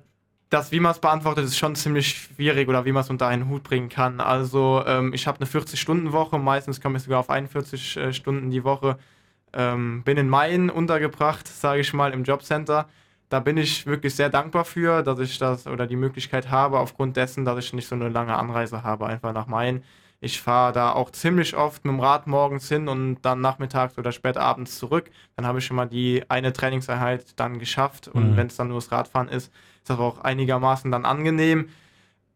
das, wie man es beantwortet, ist schon ziemlich schwierig oder wie man es unter einen Hut bringen kann. Also ähm, ich habe eine 40-Stunden-Woche, meistens komme ich sogar auf 41 äh, Stunden die Woche. Ähm, bin in Main untergebracht, sage ich mal, im Jobcenter. Da bin ich wirklich sehr dankbar für, dass ich das oder die Möglichkeit habe, aufgrund dessen, dass ich nicht so eine lange Anreise habe, einfach nach Main. Ich fahre da auch ziemlich oft mit dem Rad morgens hin und dann nachmittags oder spät abends zurück. Dann habe ich schon mal die eine Trainingseinheit dann geschafft. Und mhm. wenn es dann nur das Radfahren ist, ist das auch einigermaßen dann angenehm.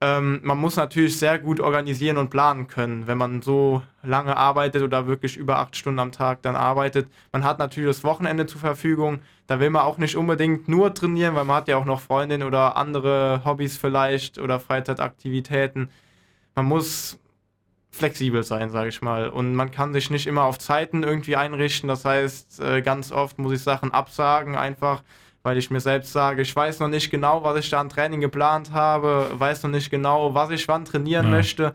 Ähm, man muss natürlich sehr gut organisieren und planen können, wenn man so lange arbeitet oder wirklich über acht Stunden am Tag dann arbeitet. Man hat natürlich das Wochenende zur Verfügung. Da will man auch nicht unbedingt nur trainieren, weil man hat ja auch noch Freundinnen oder andere Hobbys vielleicht oder Freizeitaktivitäten. Man muss flexibel sein, sage ich mal. Und man kann sich nicht immer auf Zeiten irgendwie einrichten. Das heißt, äh, ganz oft muss ich Sachen absagen, einfach weil ich mir selbst sage, ich weiß noch nicht genau, was ich da an Training geplant habe, weiß noch nicht genau, was ich wann trainieren ja. möchte.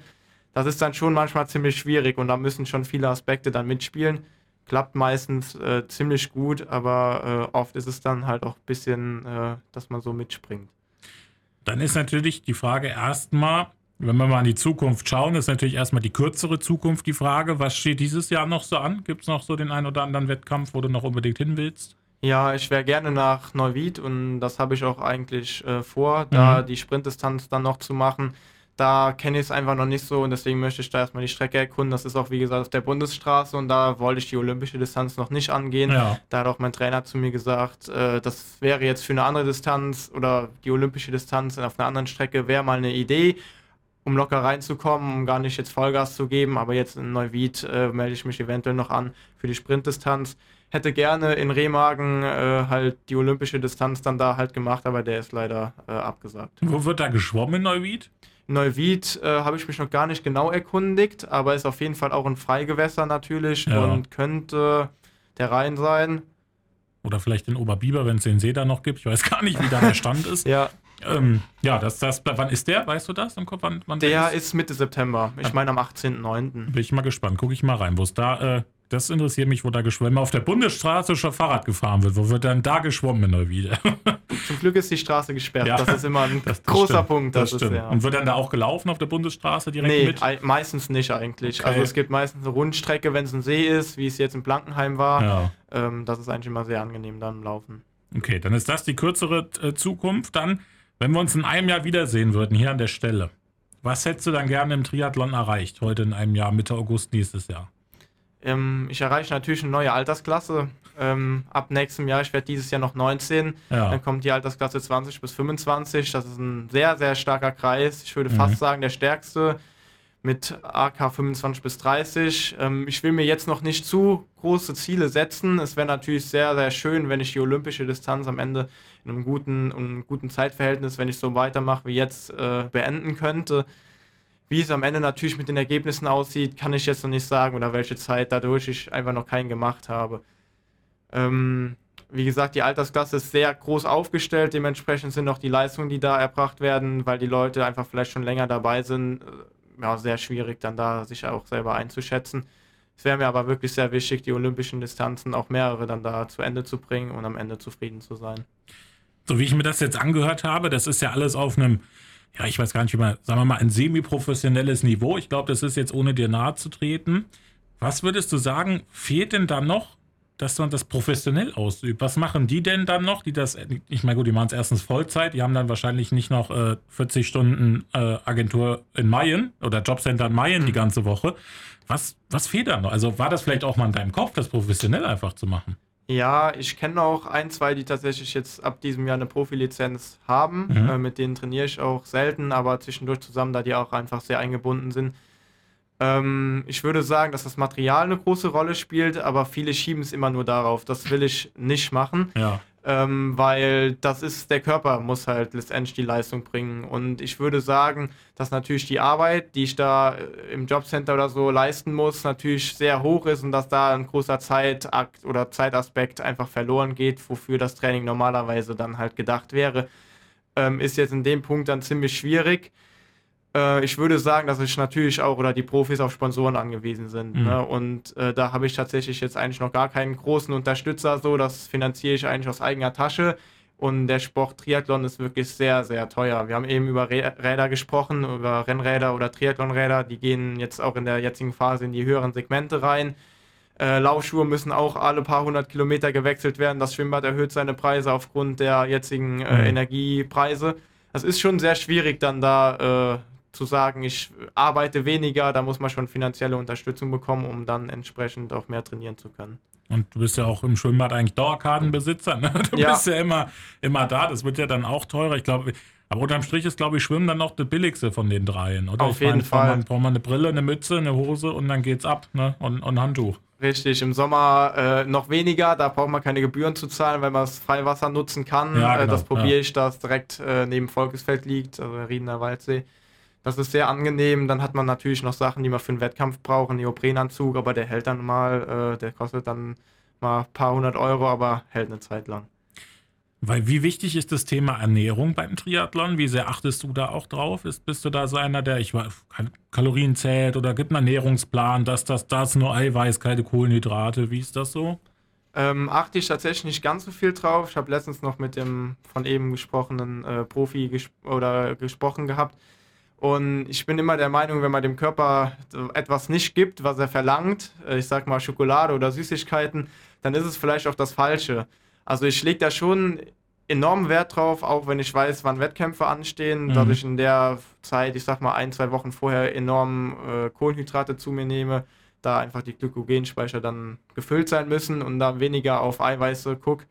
Das ist dann schon manchmal ziemlich schwierig und da müssen schon viele Aspekte dann mitspielen. Klappt meistens äh, ziemlich gut, aber äh, oft ist es dann halt auch ein bisschen, äh, dass man so mitspringt. Dann ist natürlich die Frage erstmal, wenn wir mal in die Zukunft schauen, ist natürlich erstmal die kürzere Zukunft die Frage. Was steht dieses Jahr noch so an? Gibt es noch so den einen oder anderen Wettkampf, wo du noch unbedingt hin willst? Ja, ich wäre gerne nach Neuwied und das habe ich auch eigentlich äh, vor, da mhm. die Sprintdistanz dann noch zu machen. Da kenne ich es einfach noch nicht so und deswegen möchte ich da erstmal die Strecke erkunden. Das ist auch, wie gesagt, auf der Bundesstraße und da wollte ich die olympische Distanz noch nicht angehen. Ja. Da hat auch mein Trainer zu mir gesagt, äh, das wäre jetzt für eine andere Distanz oder die olympische Distanz auf einer anderen Strecke wäre mal eine Idee um locker reinzukommen, um gar nicht jetzt Vollgas zu geben. Aber jetzt in Neuwied äh, melde ich mich eventuell noch an für die Sprintdistanz. Hätte gerne in Remagen äh, halt die olympische Distanz dann da halt gemacht, aber der ist leider äh, abgesagt. Wo wird da geschwommen in Neuwied? Neuwied äh, habe ich mich noch gar nicht genau erkundigt, aber ist auf jeden Fall auch ein Freigewässer natürlich ja. und könnte der Rhein sein. Oder vielleicht in Oberbiber, wenn es den See da noch gibt. Ich weiß gar nicht, wie da der Stand *laughs* ist. ja. Ähm, ja, das, das, wann ist der? Weißt du das im Kopf? Wann, wann der, der ist? ist? Mitte September. Ich meine am 18.09. Bin ich mal gespannt. Gucke ich mal rein, wo es da, äh, das interessiert mich, wo da geschwommen auf der Bundesstraße schon Fahrrad gefahren wird. Wo wird dann da geschwommen in wieder? *laughs* Zum Glück ist die Straße gesperrt. Ja, das ist immer ein das, *laughs* das großer stimmt, Punkt. Das, das ist, ja. Und wird dann da auch gelaufen auf der Bundesstraße direkt nee, mit? meistens nicht eigentlich. Okay. Also es gibt meistens eine Rundstrecke, wenn es ein See ist, wie es jetzt in Blankenheim war. Ja. Ähm, das ist eigentlich immer sehr angenehm dann im Laufen. Okay, dann ist das die kürzere äh, Zukunft. Dann wenn wir uns in einem Jahr wiedersehen würden, hier an der Stelle, was hättest du dann gerne im Triathlon erreicht, heute in einem Jahr, Mitte August nächstes Jahr? Ähm, ich erreiche natürlich eine neue Altersklasse. Ähm, ab nächstem Jahr, ich werde dieses Jahr noch 19, ja. dann kommt die Altersklasse 20 bis 25. Das ist ein sehr, sehr starker Kreis. Ich würde mhm. fast sagen, der stärkste mit AK 25 bis 30. Ähm, ich will mir jetzt noch nicht zu große Ziele setzen. Es wäre natürlich sehr, sehr schön, wenn ich die olympische Distanz am Ende in einem guten, einem guten Zeitverhältnis, wenn ich so weitermache wie jetzt, äh, beenden könnte. Wie es am Ende natürlich mit den Ergebnissen aussieht, kann ich jetzt noch nicht sagen oder welche Zeit dadurch ich einfach noch keinen gemacht habe. Ähm, wie gesagt, die Altersklasse ist sehr groß aufgestellt, dementsprechend sind auch die Leistungen, die da erbracht werden, weil die Leute einfach vielleicht schon länger dabei sind, äh, ja, sehr schwierig dann da sich auch selber einzuschätzen. Es wäre mir aber wirklich sehr wichtig, die olympischen Distanzen auch mehrere dann da zu Ende zu bringen und am Ende zufrieden zu sein. So wie ich mir das jetzt angehört habe, das ist ja alles auf einem, ja, ich weiß gar nicht, wie man, sagen wir mal, ein semi-professionelles Niveau. Ich glaube, das ist jetzt ohne dir nahe zu treten. Was würdest du sagen, fehlt denn da noch dass man das professionell ausübt. Was machen die denn dann noch, die das, ich meine, gut, die machen es erstens Vollzeit, die haben dann wahrscheinlich nicht noch äh, 40 Stunden äh, Agentur in Mayen oder Jobcenter in Mayen die ganze Woche. Was, was fehlt da noch? Also war das vielleicht auch mal in deinem Kopf, das professionell einfach zu machen? Ja, ich kenne auch ein, zwei, die tatsächlich jetzt ab diesem Jahr eine Profilizenz haben. Mhm. Äh, mit denen trainiere ich auch selten, aber zwischendurch zusammen, da die auch einfach sehr eingebunden sind. Ähm, ich würde sagen, dass das Material eine große Rolle spielt, aber viele schieben es immer nur darauf. Das will ich nicht machen. Ja. Ähm, weil das ist, der Körper muss halt letztendlich die Leistung bringen. Und ich würde sagen, dass natürlich die Arbeit, die ich da äh, im Jobcenter oder so leisten muss, natürlich sehr hoch ist und dass da ein großer Zeitakt oder Zeitaspekt einfach verloren geht, wofür das Training normalerweise dann halt gedacht wäre, ähm, ist jetzt in dem Punkt dann ziemlich schwierig. Äh, ich würde sagen, dass ich natürlich auch oder die Profis auf Sponsoren angewiesen sind. Mhm. Ne? Und äh, da habe ich tatsächlich jetzt eigentlich noch gar keinen großen Unterstützer. So, das finanziere ich eigentlich aus eigener Tasche. Und der Sport Triathlon ist wirklich sehr, sehr teuer. Wir haben eben über Räder gesprochen, über Rennräder oder Triathlonräder. Die gehen jetzt auch in der jetzigen Phase in die höheren Segmente rein. Äh, Laufschuhe müssen auch alle paar hundert Kilometer gewechselt werden. Das Schwimmbad erhöht seine Preise aufgrund der jetzigen äh, mhm. Energiepreise. Das ist schon sehr schwierig, dann da äh, zu sagen, ich arbeite weniger, da muss man schon finanzielle Unterstützung bekommen, um dann entsprechend auch mehr trainieren zu können. Und du bist ja auch im Schwimmbad eigentlich Dauerkartenbesitzer, ne? Du ja. bist ja immer, immer da, das wird ja dann auch teurer. Ich glaube, aber unterm Strich ist, glaube ich, Schwimmen dann noch das billigste von den dreien, oder? Auf ich jeden meine, Fall. Braucht man eine Brille, eine Mütze, eine Hose und dann geht's ab, ne? Und, und Handtuch. Richtig, im Sommer äh, noch weniger, da braucht man keine Gebühren zu zahlen, weil man das Freiwasser nutzen kann. Ja, genau, äh, das probiere ja. ich, das direkt äh, neben Volkesfeld liegt, also Riedener Waldsee. Das ist sehr angenehm. Dann hat man natürlich noch Sachen, die man für einen Wettkampf braucht, einen Neoprenanzug, aber der hält dann mal, äh, der kostet dann mal ein paar hundert Euro, aber hält eine Zeit lang. Weil wie wichtig ist das Thema Ernährung beim Triathlon? Wie sehr achtest du da auch drauf? Ist, bist du da so einer, der ich weiß, Kalorien zählt oder gibt einen Ernährungsplan, dass das, das nur Eiweiß, keine Kohlenhydrate? Wie ist das so? Ähm, achte ich tatsächlich nicht ganz so viel drauf. Ich habe letztens noch mit dem von eben gesprochenen äh, Profi gesp oder gesprochen gehabt. Und ich bin immer der Meinung, wenn man dem Körper etwas nicht gibt, was er verlangt, äh, ich sag mal Schokolade oder Süßigkeiten, dann ist es vielleicht auch das Falsche. Also ich lege da schon enormen Wert drauf, auch wenn ich weiß, wann Wettkämpfe anstehen, mhm. dass ich in der Zeit, ich sag mal ein, zwei Wochen vorher enorm äh, Kohlenhydrate zu mir nehme, da einfach die Glykogenspeicher dann gefüllt sein müssen und da weniger auf Eiweiße gucke.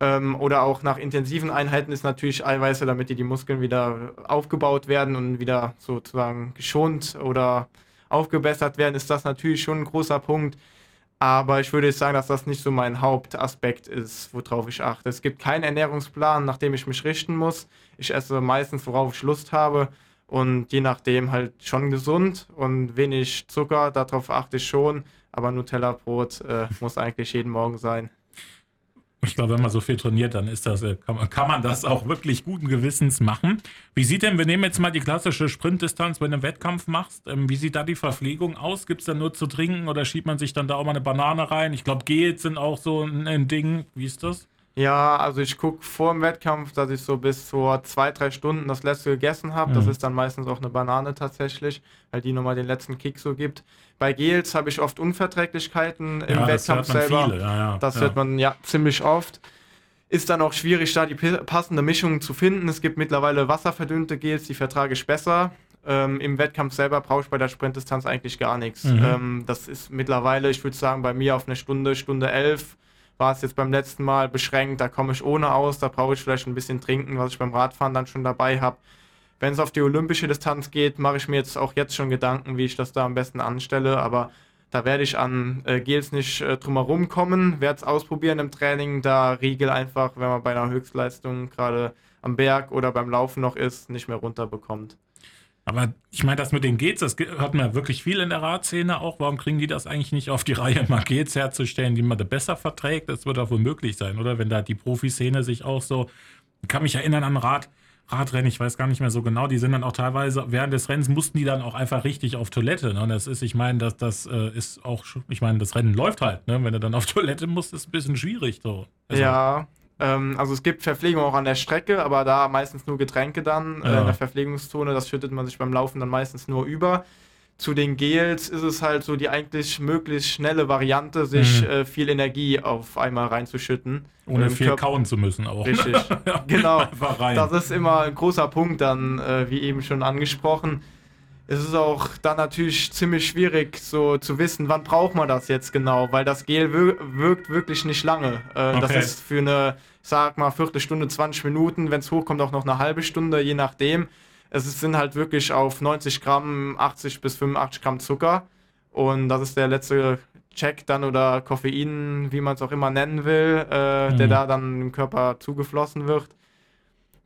Ähm, oder auch nach intensiven Einheiten ist natürlich Eiweiße, damit die, die Muskeln wieder aufgebaut werden und wieder sozusagen geschont oder aufgebessert werden, ist das natürlich schon ein großer Punkt. Aber ich würde sagen, dass das nicht so mein Hauptaspekt ist, worauf ich achte. Es gibt keinen Ernährungsplan, nach dem ich mich richten muss. Ich esse meistens, worauf ich Lust habe. Und je nachdem halt schon gesund und wenig Zucker, darauf achte ich schon. Aber Nutella-Brot äh, muss eigentlich jeden Morgen sein. Ich glaube, wenn man so viel trainiert, dann ist das, äh, kann man, kann man das auch wirklich guten Gewissens machen. Wie sieht denn, wir nehmen jetzt mal die klassische Sprintdistanz, wenn du einen Wettkampf machst, ähm, wie sieht da die Verpflegung aus? Gibt es da nur zu trinken oder schiebt man sich dann da auch mal eine Banane rein? Ich glaube, Gels sind auch so ein, ein Ding. Wie ist das? Ja, also ich gucke vor dem Wettkampf, dass ich so bis vor zwei, drei Stunden das letzte gegessen habe. Mhm. Das ist dann meistens auch eine Banane tatsächlich, weil die nochmal den letzten Kick so gibt. Bei Gels habe ich oft Unverträglichkeiten im ja, Wettkampf selber. Viele. Ja, ja, das hört man ja ziemlich oft. Ist dann auch schwierig, da die passende Mischung zu finden. Es gibt mittlerweile wasserverdünnte Gels, die vertrage ich besser. Ähm, Im Wettkampf selber brauche ich bei der Sprintdistanz eigentlich gar nichts. Mhm. Ähm, das ist mittlerweile, ich würde sagen, bei mir auf eine Stunde, Stunde elf war es jetzt beim letzten Mal beschränkt. Da komme ich ohne aus, da brauche ich vielleicht ein bisschen trinken, was ich beim Radfahren dann schon dabei habe. Wenn es auf die olympische Distanz geht, mache ich mir jetzt auch jetzt schon Gedanken, wie ich das da am besten anstelle. Aber da werde ich an äh, Gels nicht äh, drumherum kommen, werde es ausprobieren im Training, da Riegel einfach, wenn man bei einer Höchstleistung gerade am Berg oder beim Laufen noch ist, nicht mehr runterbekommt. Aber ich meine, das mit den Gates, das hört man ja wirklich viel in der Radszene auch. Warum kriegen die das eigentlich nicht auf die Reihe, mal Gates herzustellen, die man da besser verträgt? Das wird auch wohl möglich sein, oder? Wenn da die Profiszene sich auch so. Ich kann mich erinnern an Rad, Radrennen, ich weiß gar nicht mehr so genau, die sind dann auch teilweise, während des Rennens mussten die dann auch einfach richtig auf Toilette. Ne? Das ist, ich meine, das, das äh, ist auch, ich meine, das Rennen läuft halt, ne? Wenn du dann auf Toilette musst, ist ein bisschen schwierig so. Also, ja, ähm, also es gibt Verpflegung auch an der Strecke, aber da meistens nur Getränke dann äh, in der Verpflegungszone. Das schüttet man sich beim Laufen dann meistens nur über. Zu den Gels ist es halt so die eigentlich möglichst schnelle Variante, sich mhm. äh, viel Energie auf einmal reinzuschütten. Ohne viel Körper kauen zu müssen auch. Richtig, *laughs* ja, genau. Das ist immer ein großer Punkt dann, äh, wie eben schon angesprochen es ist auch dann natürlich ziemlich schwierig, so zu wissen, wann braucht man das jetzt genau, weil das Gel wir wirkt wirklich nicht lange. Äh, okay. Das ist für eine, sag mal, Viertelstunde, 20 Minuten, wenn es hochkommt, auch noch eine halbe Stunde, je nachdem. Es sind halt wirklich auf 90 Gramm 80 bis 85 Gramm Zucker. Und das ist der letzte Check dann oder Koffein, wie man es auch immer nennen will, äh, mhm. der da dann im Körper zugeflossen wird.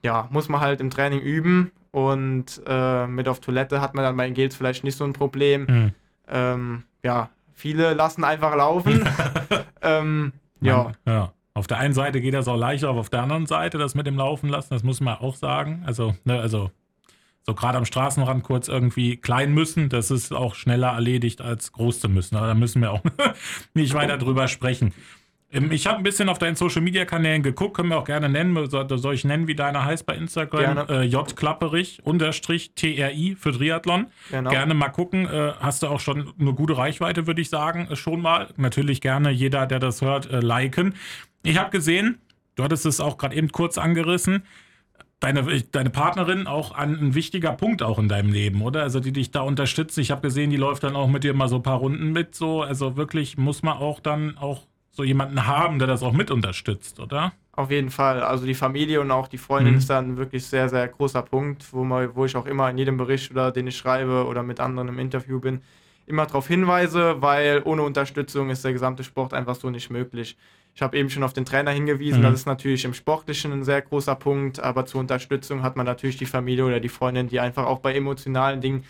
Ja, muss man halt im Training üben und äh, mit auf Toilette hat man dann bei den Gels vielleicht nicht so ein Problem. Mhm. Ähm, ja, viele lassen einfach laufen. *laughs* ähm, ja. ja. Auf der einen Seite geht das auch leichter, aber auf der anderen Seite, das mit dem Laufen lassen, das muss man auch sagen. Also, ne, also so gerade am Straßenrand kurz irgendwie klein müssen, das ist auch schneller erledigt als groß zu müssen. Aber da müssen wir auch *laughs* nicht weiter drüber sprechen. Ähm, ich habe ein bisschen auf deinen Social Media Kanälen geguckt, können wir auch gerne nennen. Soll ich nennen, wie deiner heißt bei Instagram? Äh, J Klapperich unterstrich TRI für Triathlon. Genau. Gerne mal gucken. Äh, hast du auch schon eine gute Reichweite, würde ich sagen. Äh, schon mal. Natürlich gerne jeder, der das hört, äh, liken. Ich habe gesehen, du hattest es auch gerade eben kurz angerissen. Deine, deine Partnerin auch ein, ein, wichtiger Punkt auch in deinem Leben, oder? Also die dich da unterstützt. Ich habe gesehen, die läuft dann auch mit dir mal so ein paar Runden mit. So, also wirklich muss man auch dann auch so jemanden haben, der das auch mit unterstützt, oder? Auf jeden Fall. Also die Familie und auch die Freundin mhm. ist dann wirklich sehr, sehr großer Punkt, wo, man, wo ich auch immer in jedem Bericht oder den ich schreibe oder mit anderen im Interview bin, immer darauf hinweise, weil ohne Unterstützung ist der gesamte Sport einfach so nicht möglich. Ich habe eben schon auf den Trainer hingewiesen, mhm. das ist natürlich im Sportlichen ein sehr großer Punkt, aber zur Unterstützung hat man natürlich die Familie oder die Freundin, die einfach auch bei emotionalen Dingen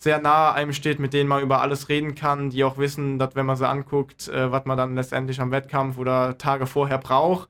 sehr nahe einem steht, mit denen man über alles reden kann, die auch wissen, dass wenn man sie anguckt, äh, was man dann letztendlich am Wettkampf oder Tage vorher braucht.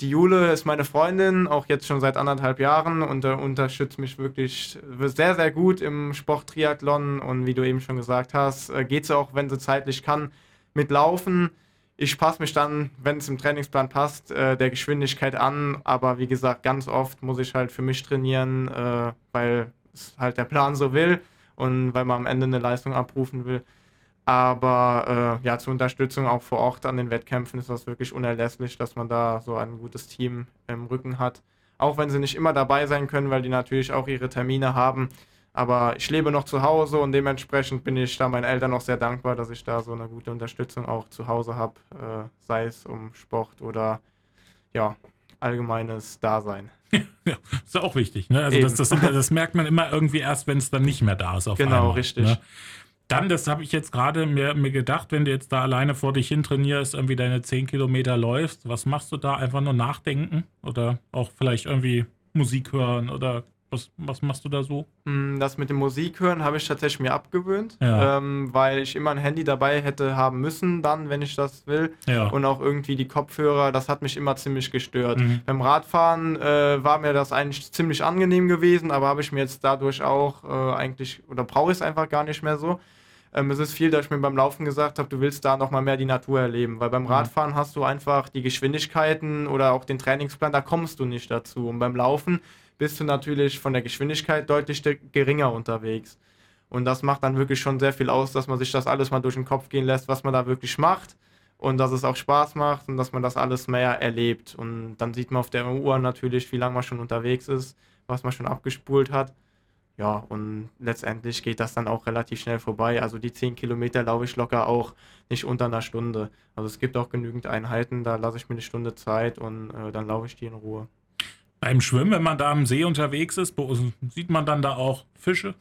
Die Jule ist meine Freundin, auch jetzt schon seit anderthalb Jahren und äh, unterstützt mich wirklich sehr, sehr gut im Sport-Triathlon und wie du eben schon gesagt hast, äh, geht sie auch, wenn sie zeitlich kann, mit Laufen. Ich passe mich dann, wenn es im Trainingsplan passt, äh, der Geschwindigkeit an, aber wie gesagt, ganz oft muss ich halt für mich trainieren, äh, weil es halt der Plan so will und weil man am Ende eine Leistung abrufen will. Aber äh, ja, zur Unterstützung auch vor Ort an den Wettkämpfen ist das wirklich unerlässlich, dass man da so ein gutes Team im Rücken hat. Auch wenn sie nicht immer dabei sein können, weil die natürlich auch ihre Termine haben. Aber ich lebe noch zu Hause und dementsprechend bin ich da meinen Eltern auch sehr dankbar, dass ich da so eine gute Unterstützung auch zu Hause habe, äh, sei es um Sport oder ja, allgemeines Dasein. *laughs* ja, ist auch wichtig. Ne? Also das, das, das, merkt man immer irgendwie erst, wenn es dann nicht mehr da ist. Auf genau, einmal, richtig. Ne? Dann, das habe ich jetzt gerade mir, mir gedacht, wenn du jetzt da alleine vor dich hin trainierst, irgendwie deine 10 Kilometer läufst, was machst du da? Einfach nur nachdenken oder auch vielleicht irgendwie Musik hören oder was, was machst du da so? Hm, das mit dem Musik hören habe ich tatsächlich mir abgewöhnt, ja. ähm, weil ich immer ein Handy dabei hätte haben müssen, dann, wenn ich das will. Ja. Und auch irgendwie die Kopfhörer, das hat mich immer ziemlich gestört. Mhm. Beim Radfahren äh, war mir das eigentlich ziemlich angenehm gewesen, aber habe ich mir jetzt dadurch auch äh, eigentlich, oder brauche ich es einfach gar nicht mehr so. Ähm, es ist viel, dass ich mir beim Laufen gesagt habe, du willst da nochmal mehr die Natur erleben, weil beim mhm. Radfahren hast du einfach die Geschwindigkeiten oder auch den Trainingsplan, da kommst du nicht dazu. Und beim Laufen bist du natürlich von der Geschwindigkeit deutlich geringer unterwegs. Und das macht dann wirklich schon sehr viel aus, dass man sich das alles mal durch den Kopf gehen lässt, was man da wirklich macht und dass es auch Spaß macht und dass man das alles mehr erlebt. Und dann sieht man auf der Uhr natürlich, wie lange man schon unterwegs ist, was man schon abgespult hat. ja, und letztendlich geht das dann auch relativ schnell vorbei. Also die 10 Kilometer laufe ich locker auch nicht unter einer Stunde. Also es gibt auch genügend Einheiten, da lasse ich mir eine Stunde Zeit und äh, dann laufe ich die in Ruhe. Beim Schwimmen, wenn man da am See unterwegs ist, sieht man dann da auch Fische?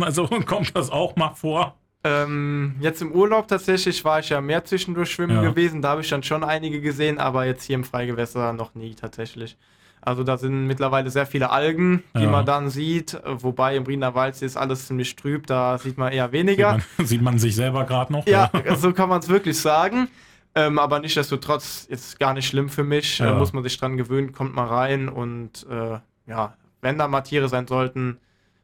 Also *laughs* kommt das auch mal vor? Ähm, jetzt im Urlaub tatsächlich war ich ja mehr zwischendurch schwimmen ja. gewesen, da habe ich dann schon einige gesehen, aber jetzt hier im Freigewässer noch nie tatsächlich. Also da sind mittlerweile sehr viele Algen, die ja. man dann sieht, wobei im Briener Wald ist alles ziemlich trüb, da sieht man eher weniger. Sieht man, *laughs* sieht man sich selber gerade noch? Ja, so kann man es wirklich sagen. Ähm, aber nichtsdestotrotz ist gar nicht schlimm für mich. Ja. Da muss man sich dran gewöhnen, kommt mal rein und äh, ja, wenn da mal Tiere sein sollten,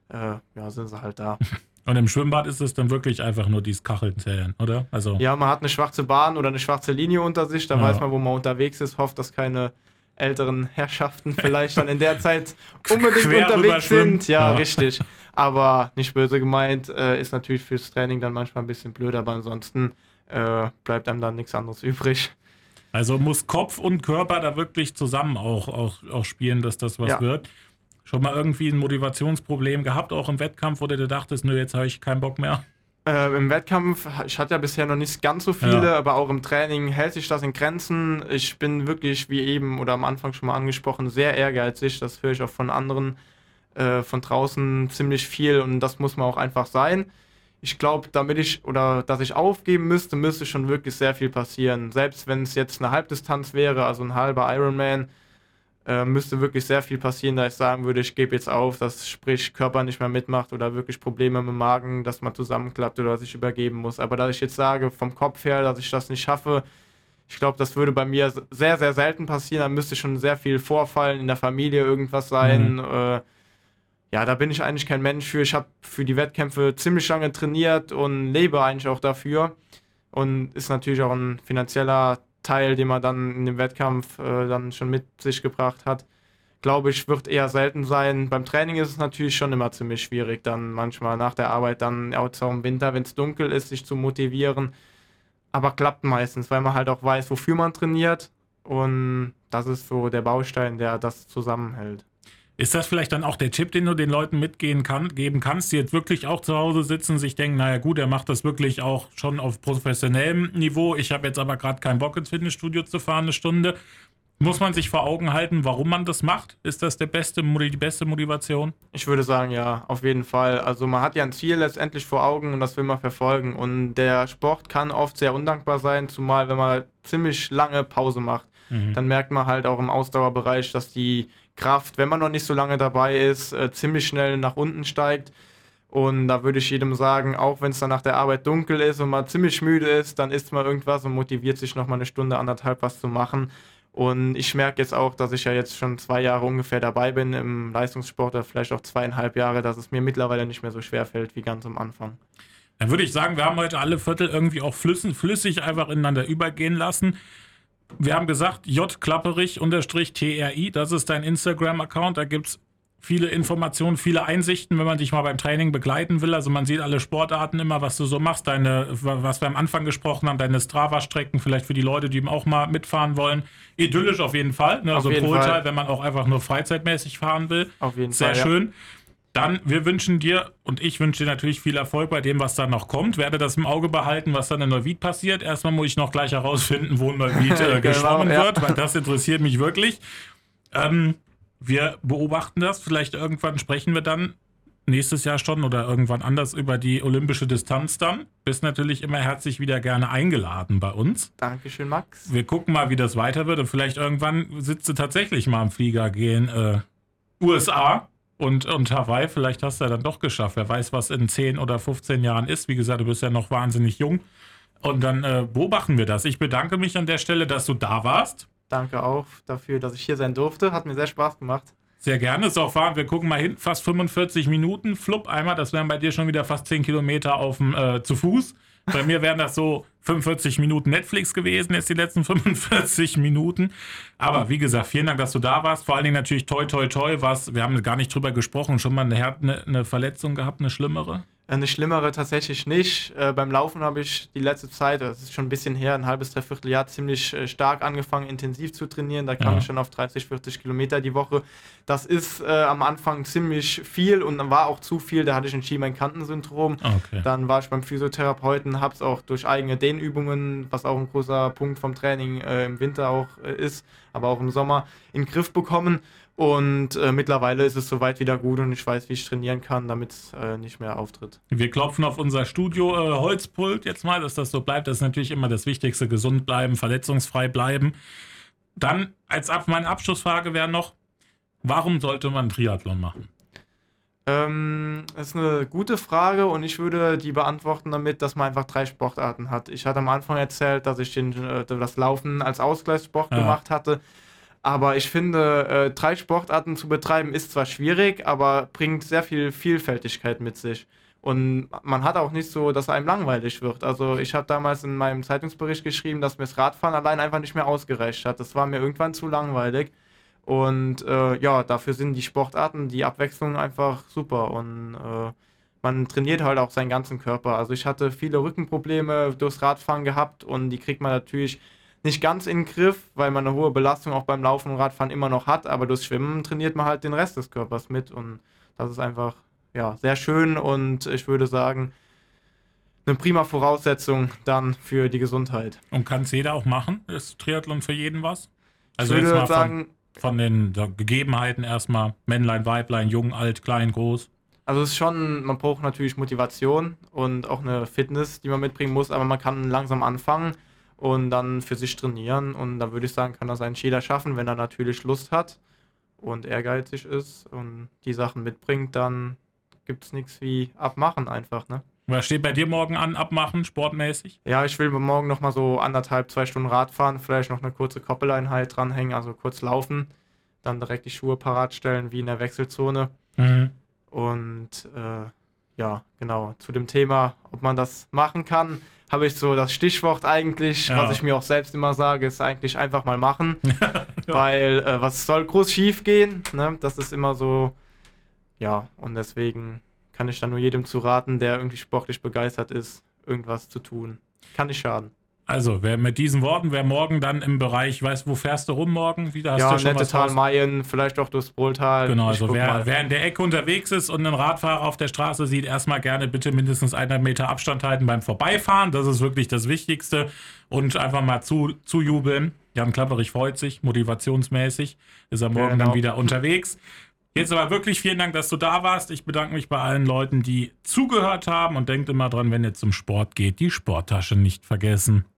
äh, ja, sind sie halt da. *laughs* Und im Schwimmbad ist es dann wirklich einfach nur dieses Kacheln zählen, oder? Also ja, man hat eine schwarze Bahn oder eine schwarze Linie unter sich, da ja. weiß man, wo man unterwegs ist, hofft, dass keine älteren Herrschaften *laughs* vielleicht dann in der Zeit unbedingt unterwegs sind. Ja, ja, richtig. *laughs* Aber nicht böse gemeint, äh, ist natürlich fürs Training dann manchmal ein bisschen blöd, aber ansonsten äh, bleibt einem dann nichts anderes übrig. Also muss Kopf und Körper da wirklich zusammen auch, auch, auch spielen, dass das was ja. wird. Schon mal irgendwie ein Motivationsproblem gehabt, auch im Wettkampf, wo du dir dachtest, nö, jetzt habe ich keinen Bock mehr? Äh, Im Wettkampf, ich hatte ja bisher noch nicht ganz so viele, ja. aber auch im Training hält sich das in Grenzen. Ich bin wirklich, wie eben oder am Anfang schon mal angesprochen, sehr ehrgeizig. Das höre ich auch von anderen äh, von draußen ziemlich viel und das muss man auch einfach sein. Ich glaube, damit ich oder dass ich aufgeben müsste, müsste schon wirklich sehr viel passieren. Selbst wenn es jetzt eine Halbdistanz wäre, also ein halber Ironman, äh, müsste wirklich sehr viel passieren, da ich sagen würde, ich gebe jetzt auf, dass sprich Körper nicht mehr mitmacht oder wirklich Probleme mit dem Magen, dass man zusammenklappt oder sich übergeben muss. Aber da ich jetzt sage, vom Kopf her, dass ich das nicht schaffe, ich glaube, das würde bei mir sehr, sehr selten passieren. Da müsste schon sehr viel vorfallen, in der Familie irgendwas sein. Mhm. Äh, ja, da bin ich eigentlich kein Mensch für. Ich habe für die Wettkämpfe ziemlich lange trainiert und lebe eigentlich auch dafür. Und ist natürlich auch ein finanzieller Teil, den man dann in dem Wettkampf äh, dann schon mit sich gebracht hat, glaube ich, wird eher selten sein. Beim Training ist es natürlich schon immer ziemlich schwierig, dann manchmal nach der Arbeit dann auch im Winter, wenn es dunkel ist, sich zu motivieren. Aber klappt meistens, weil man halt auch weiß, wofür man trainiert. Und das ist so der Baustein, der das zusammenhält. Ist das vielleicht dann auch der Tipp, den du den Leuten mitgehen kann, geben kannst, die jetzt wirklich auch zu Hause sitzen, sich denken, naja gut, er macht das wirklich auch schon auf professionellem Niveau. Ich habe jetzt aber gerade keinen Bock ins Fitnessstudio zu fahren, eine Stunde. Muss man sich vor Augen halten, warum man das macht? Ist das der beste, die beste Motivation? Ich würde sagen, ja, auf jeden Fall. Also man hat ja ein Ziel letztendlich vor Augen und das will man verfolgen. Und der Sport kann oft sehr undankbar sein, zumal wenn man ziemlich lange Pause macht. Mhm. Dann merkt man halt auch im Ausdauerbereich, dass die Kraft, wenn man noch nicht so lange dabei ist, äh, ziemlich schnell nach unten steigt. Und da würde ich jedem sagen, auch wenn es dann nach der Arbeit dunkel ist und man ziemlich müde ist, dann isst man irgendwas und motiviert sich nochmal eine Stunde, anderthalb was zu machen. Und ich merke jetzt auch, dass ich ja jetzt schon zwei Jahre ungefähr dabei bin im Leistungssport oder vielleicht auch zweieinhalb Jahre, dass es mir mittlerweile nicht mehr so schwer fällt wie ganz am Anfang. Dann würde ich sagen, wir haben heute alle Viertel irgendwie auch flüssig einfach ineinander übergehen lassen. Wir haben gesagt, J. Klapperich unterstrich TRI, das ist dein Instagram-Account. Da gibt es viele Informationen, viele Einsichten, wenn man dich mal beim Training begleiten will. Also man sieht alle Sportarten immer, was du so machst, deine, was wir am Anfang gesprochen haben, deine Strava-Strecken, vielleicht für die Leute, die auch mal mitfahren wollen. Idyllisch auf jeden Fall. Ne? Also Vorteil, wenn man auch einfach nur freizeitmäßig fahren will. Auf jeden Sehr Fall. Sehr schön. Ja. Dann, wir wünschen dir und ich wünsche dir natürlich viel Erfolg bei dem, was da noch kommt. Werde das im Auge behalten, was dann in Neuwied passiert. Erstmal muss ich noch gleich herausfinden, wo in Neuwied *laughs* äh, geschwommen genau, ja. wird, weil das interessiert mich wirklich. Ähm, wir beobachten das. Vielleicht irgendwann sprechen wir dann nächstes Jahr schon oder irgendwann anders über die olympische Distanz dann. Bist natürlich immer herzlich wieder gerne eingeladen bei uns. Dankeschön, Max. Wir gucken mal, wie das weiter wird und vielleicht irgendwann sitzt du tatsächlich mal im Flieger gehen äh, USA und, und Hawaii, vielleicht hast du ja dann doch geschafft. Wer weiß, was in 10 oder 15 Jahren ist. Wie gesagt, du bist ja noch wahnsinnig jung. Und dann äh, beobachten wir das. Ich bedanke mich an der Stelle, dass du da warst. Danke auch dafür, dass ich hier sein durfte. Hat mir sehr Spaß gemacht. Sehr gerne. Ist auch fahren. Wir gucken mal hin. Fast 45 Minuten. Flupp einmal. Das wären bei dir schon wieder fast 10 Kilometer auf dem, äh, zu Fuß. Bei mir wären das so 45 Minuten Netflix gewesen, jetzt die letzten *laughs* 45 Minuten. Aber wie gesagt, vielen Dank, dass du da warst. Vor allen Dingen natürlich toi toi toi, was, wir haben gar nicht drüber gesprochen, schon mal eine, eine, eine Verletzung gehabt, eine schlimmere? Eine schlimmere tatsächlich nicht. Äh, beim Laufen habe ich die letzte Zeit, das ist schon ein bisschen her, ein halbes, dreiviertel Jahr, ziemlich äh, stark angefangen, intensiv zu trainieren. Da kam ja. ich schon auf 30, 40 Kilometer die Woche. Das ist äh, am Anfang ziemlich viel und war auch zu viel. Da hatte ich ein Schienbeinkantensyndrom. Okay. Dann war ich beim Physiotherapeuten, habe es auch durch eigene Dehnübungen, was auch ein großer Punkt vom Training äh, im Winter auch äh, ist, aber auch im Sommer, in den Griff bekommen. Und äh, mittlerweile ist es soweit wieder gut und ich weiß, wie ich trainieren kann, damit es äh, nicht mehr auftritt. Wir klopfen auf unser Studio äh, Holzpult jetzt mal, dass das so bleibt. Das ist natürlich immer das Wichtigste: gesund bleiben, verletzungsfrei bleiben. Dann als Ab meine Abschlussfrage wäre noch: Warum sollte man Triathlon machen? Ähm, das ist eine gute Frage und ich würde die beantworten damit, dass man einfach drei Sportarten hat. Ich hatte am Anfang erzählt, dass ich den, äh, das Laufen als Ausgleichssport ja. gemacht hatte. Aber ich finde, äh, drei Sportarten zu betreiben ist zwar schwierig, aber bringt sehr viel Vielfältigkeit mit sich. Und man hat auch nicht so, dass einem langweilig wird. Also ich habe damals in meinem Zeitungsbericht geschrieben, dass mir das Radfahren allein einfach nicht mehr ausgereicht hat. Das war mir irgendwann zu langweilig. Und äh, ja, dafür sind die Sportarten, die Abwechslung einfach super. Und äh, man trainiert halt auch seinen ganzen Körper. Also ich hatte viele Rückenprobleme durchs Radfahren gehabt und die kriegt man natürlich nicht ganz in den Griff, weil man eine hohe Belastung auch beim Laufen und Radfahren immer noch hat, aber durchs Schwimmen trainiert man halt den Rest des Körpers mit und das ist einfach ja, sehr schön und ich würde sagen, eine prima Voraussetzung dann für die Gesundheit. Und kann es jeder auch machen? Ist Triathlon für jeden was? Also ich würde sagen, von, von den Gegebenheiten erstmal Männlein, Weiblein, jung, alt, klein, groß. Also es ist schon, man braucht natürlich Motivation und auch eine Fitness, die man mitbringen muss, aber man kann langsam anfangen und dann für sich trainieren. Und da würde ich sagen, kann das ein jeder schaffen, wenn er natürlich Lust hat und ehrgeizig ist und die Sachen mitbringt, dann gibt es nichts wie abmachen einfach, ne? Was steht bei dir morgen an, abmachen, sportmäßig? Ja, ich will morgen nochmal so anderthalb, zwei Stunden Rad fahren, vielleicht noch eine kurze Koppeleinheit dranhängen, also kurz laufen, dann direkt die Schuhe parat stellen, wie in der Wechselzone. Mhm. Und äh, ja, genau, zu dem Thema, ob man das machen kann habe ich so das Stichwort eigentlich, ja. was ich mir auch selbst immer sage, ist eigentlich einfach mal machen. *laughs* ja. Weil äh, was soll groß schief gehen? Ne? Das ist immer so, ja, und deswegen kann ich da nur jedem zu raten, der irgendwie sportlich begeistert ist, irgendwas zu tun. Kann nicht schaden. Also, wer mit diesen Worten, wer morgen dann im Bereich, weißt wo fährst du rum morgen? Wieder hast ja, du schon Nettetal, Mayen, vielleicht auch durchs Brohltal. Genau, also wer, wer, in der Ecke unterwegs ist und einen Radfahrer auf der Straße sieht, erstmal gerne bitte mindestens 100 Meter Abstand halten beim Vorbeifahren. Das ist wirklich das Wichtigste. Und einfach mal zu, zujubeln. Jan Klapperich freut sich, motivationsmäßig. Ist er morgen genau. dann wieder unterwegs. Jetzt aber wirklich vielen Dank, dass du da warst. Ich bedanke mich bei allen Leuten, die zugehört haben und denkt immer dran, wenn ihr zum Sport geht, die Sporttasche nicht vergessen.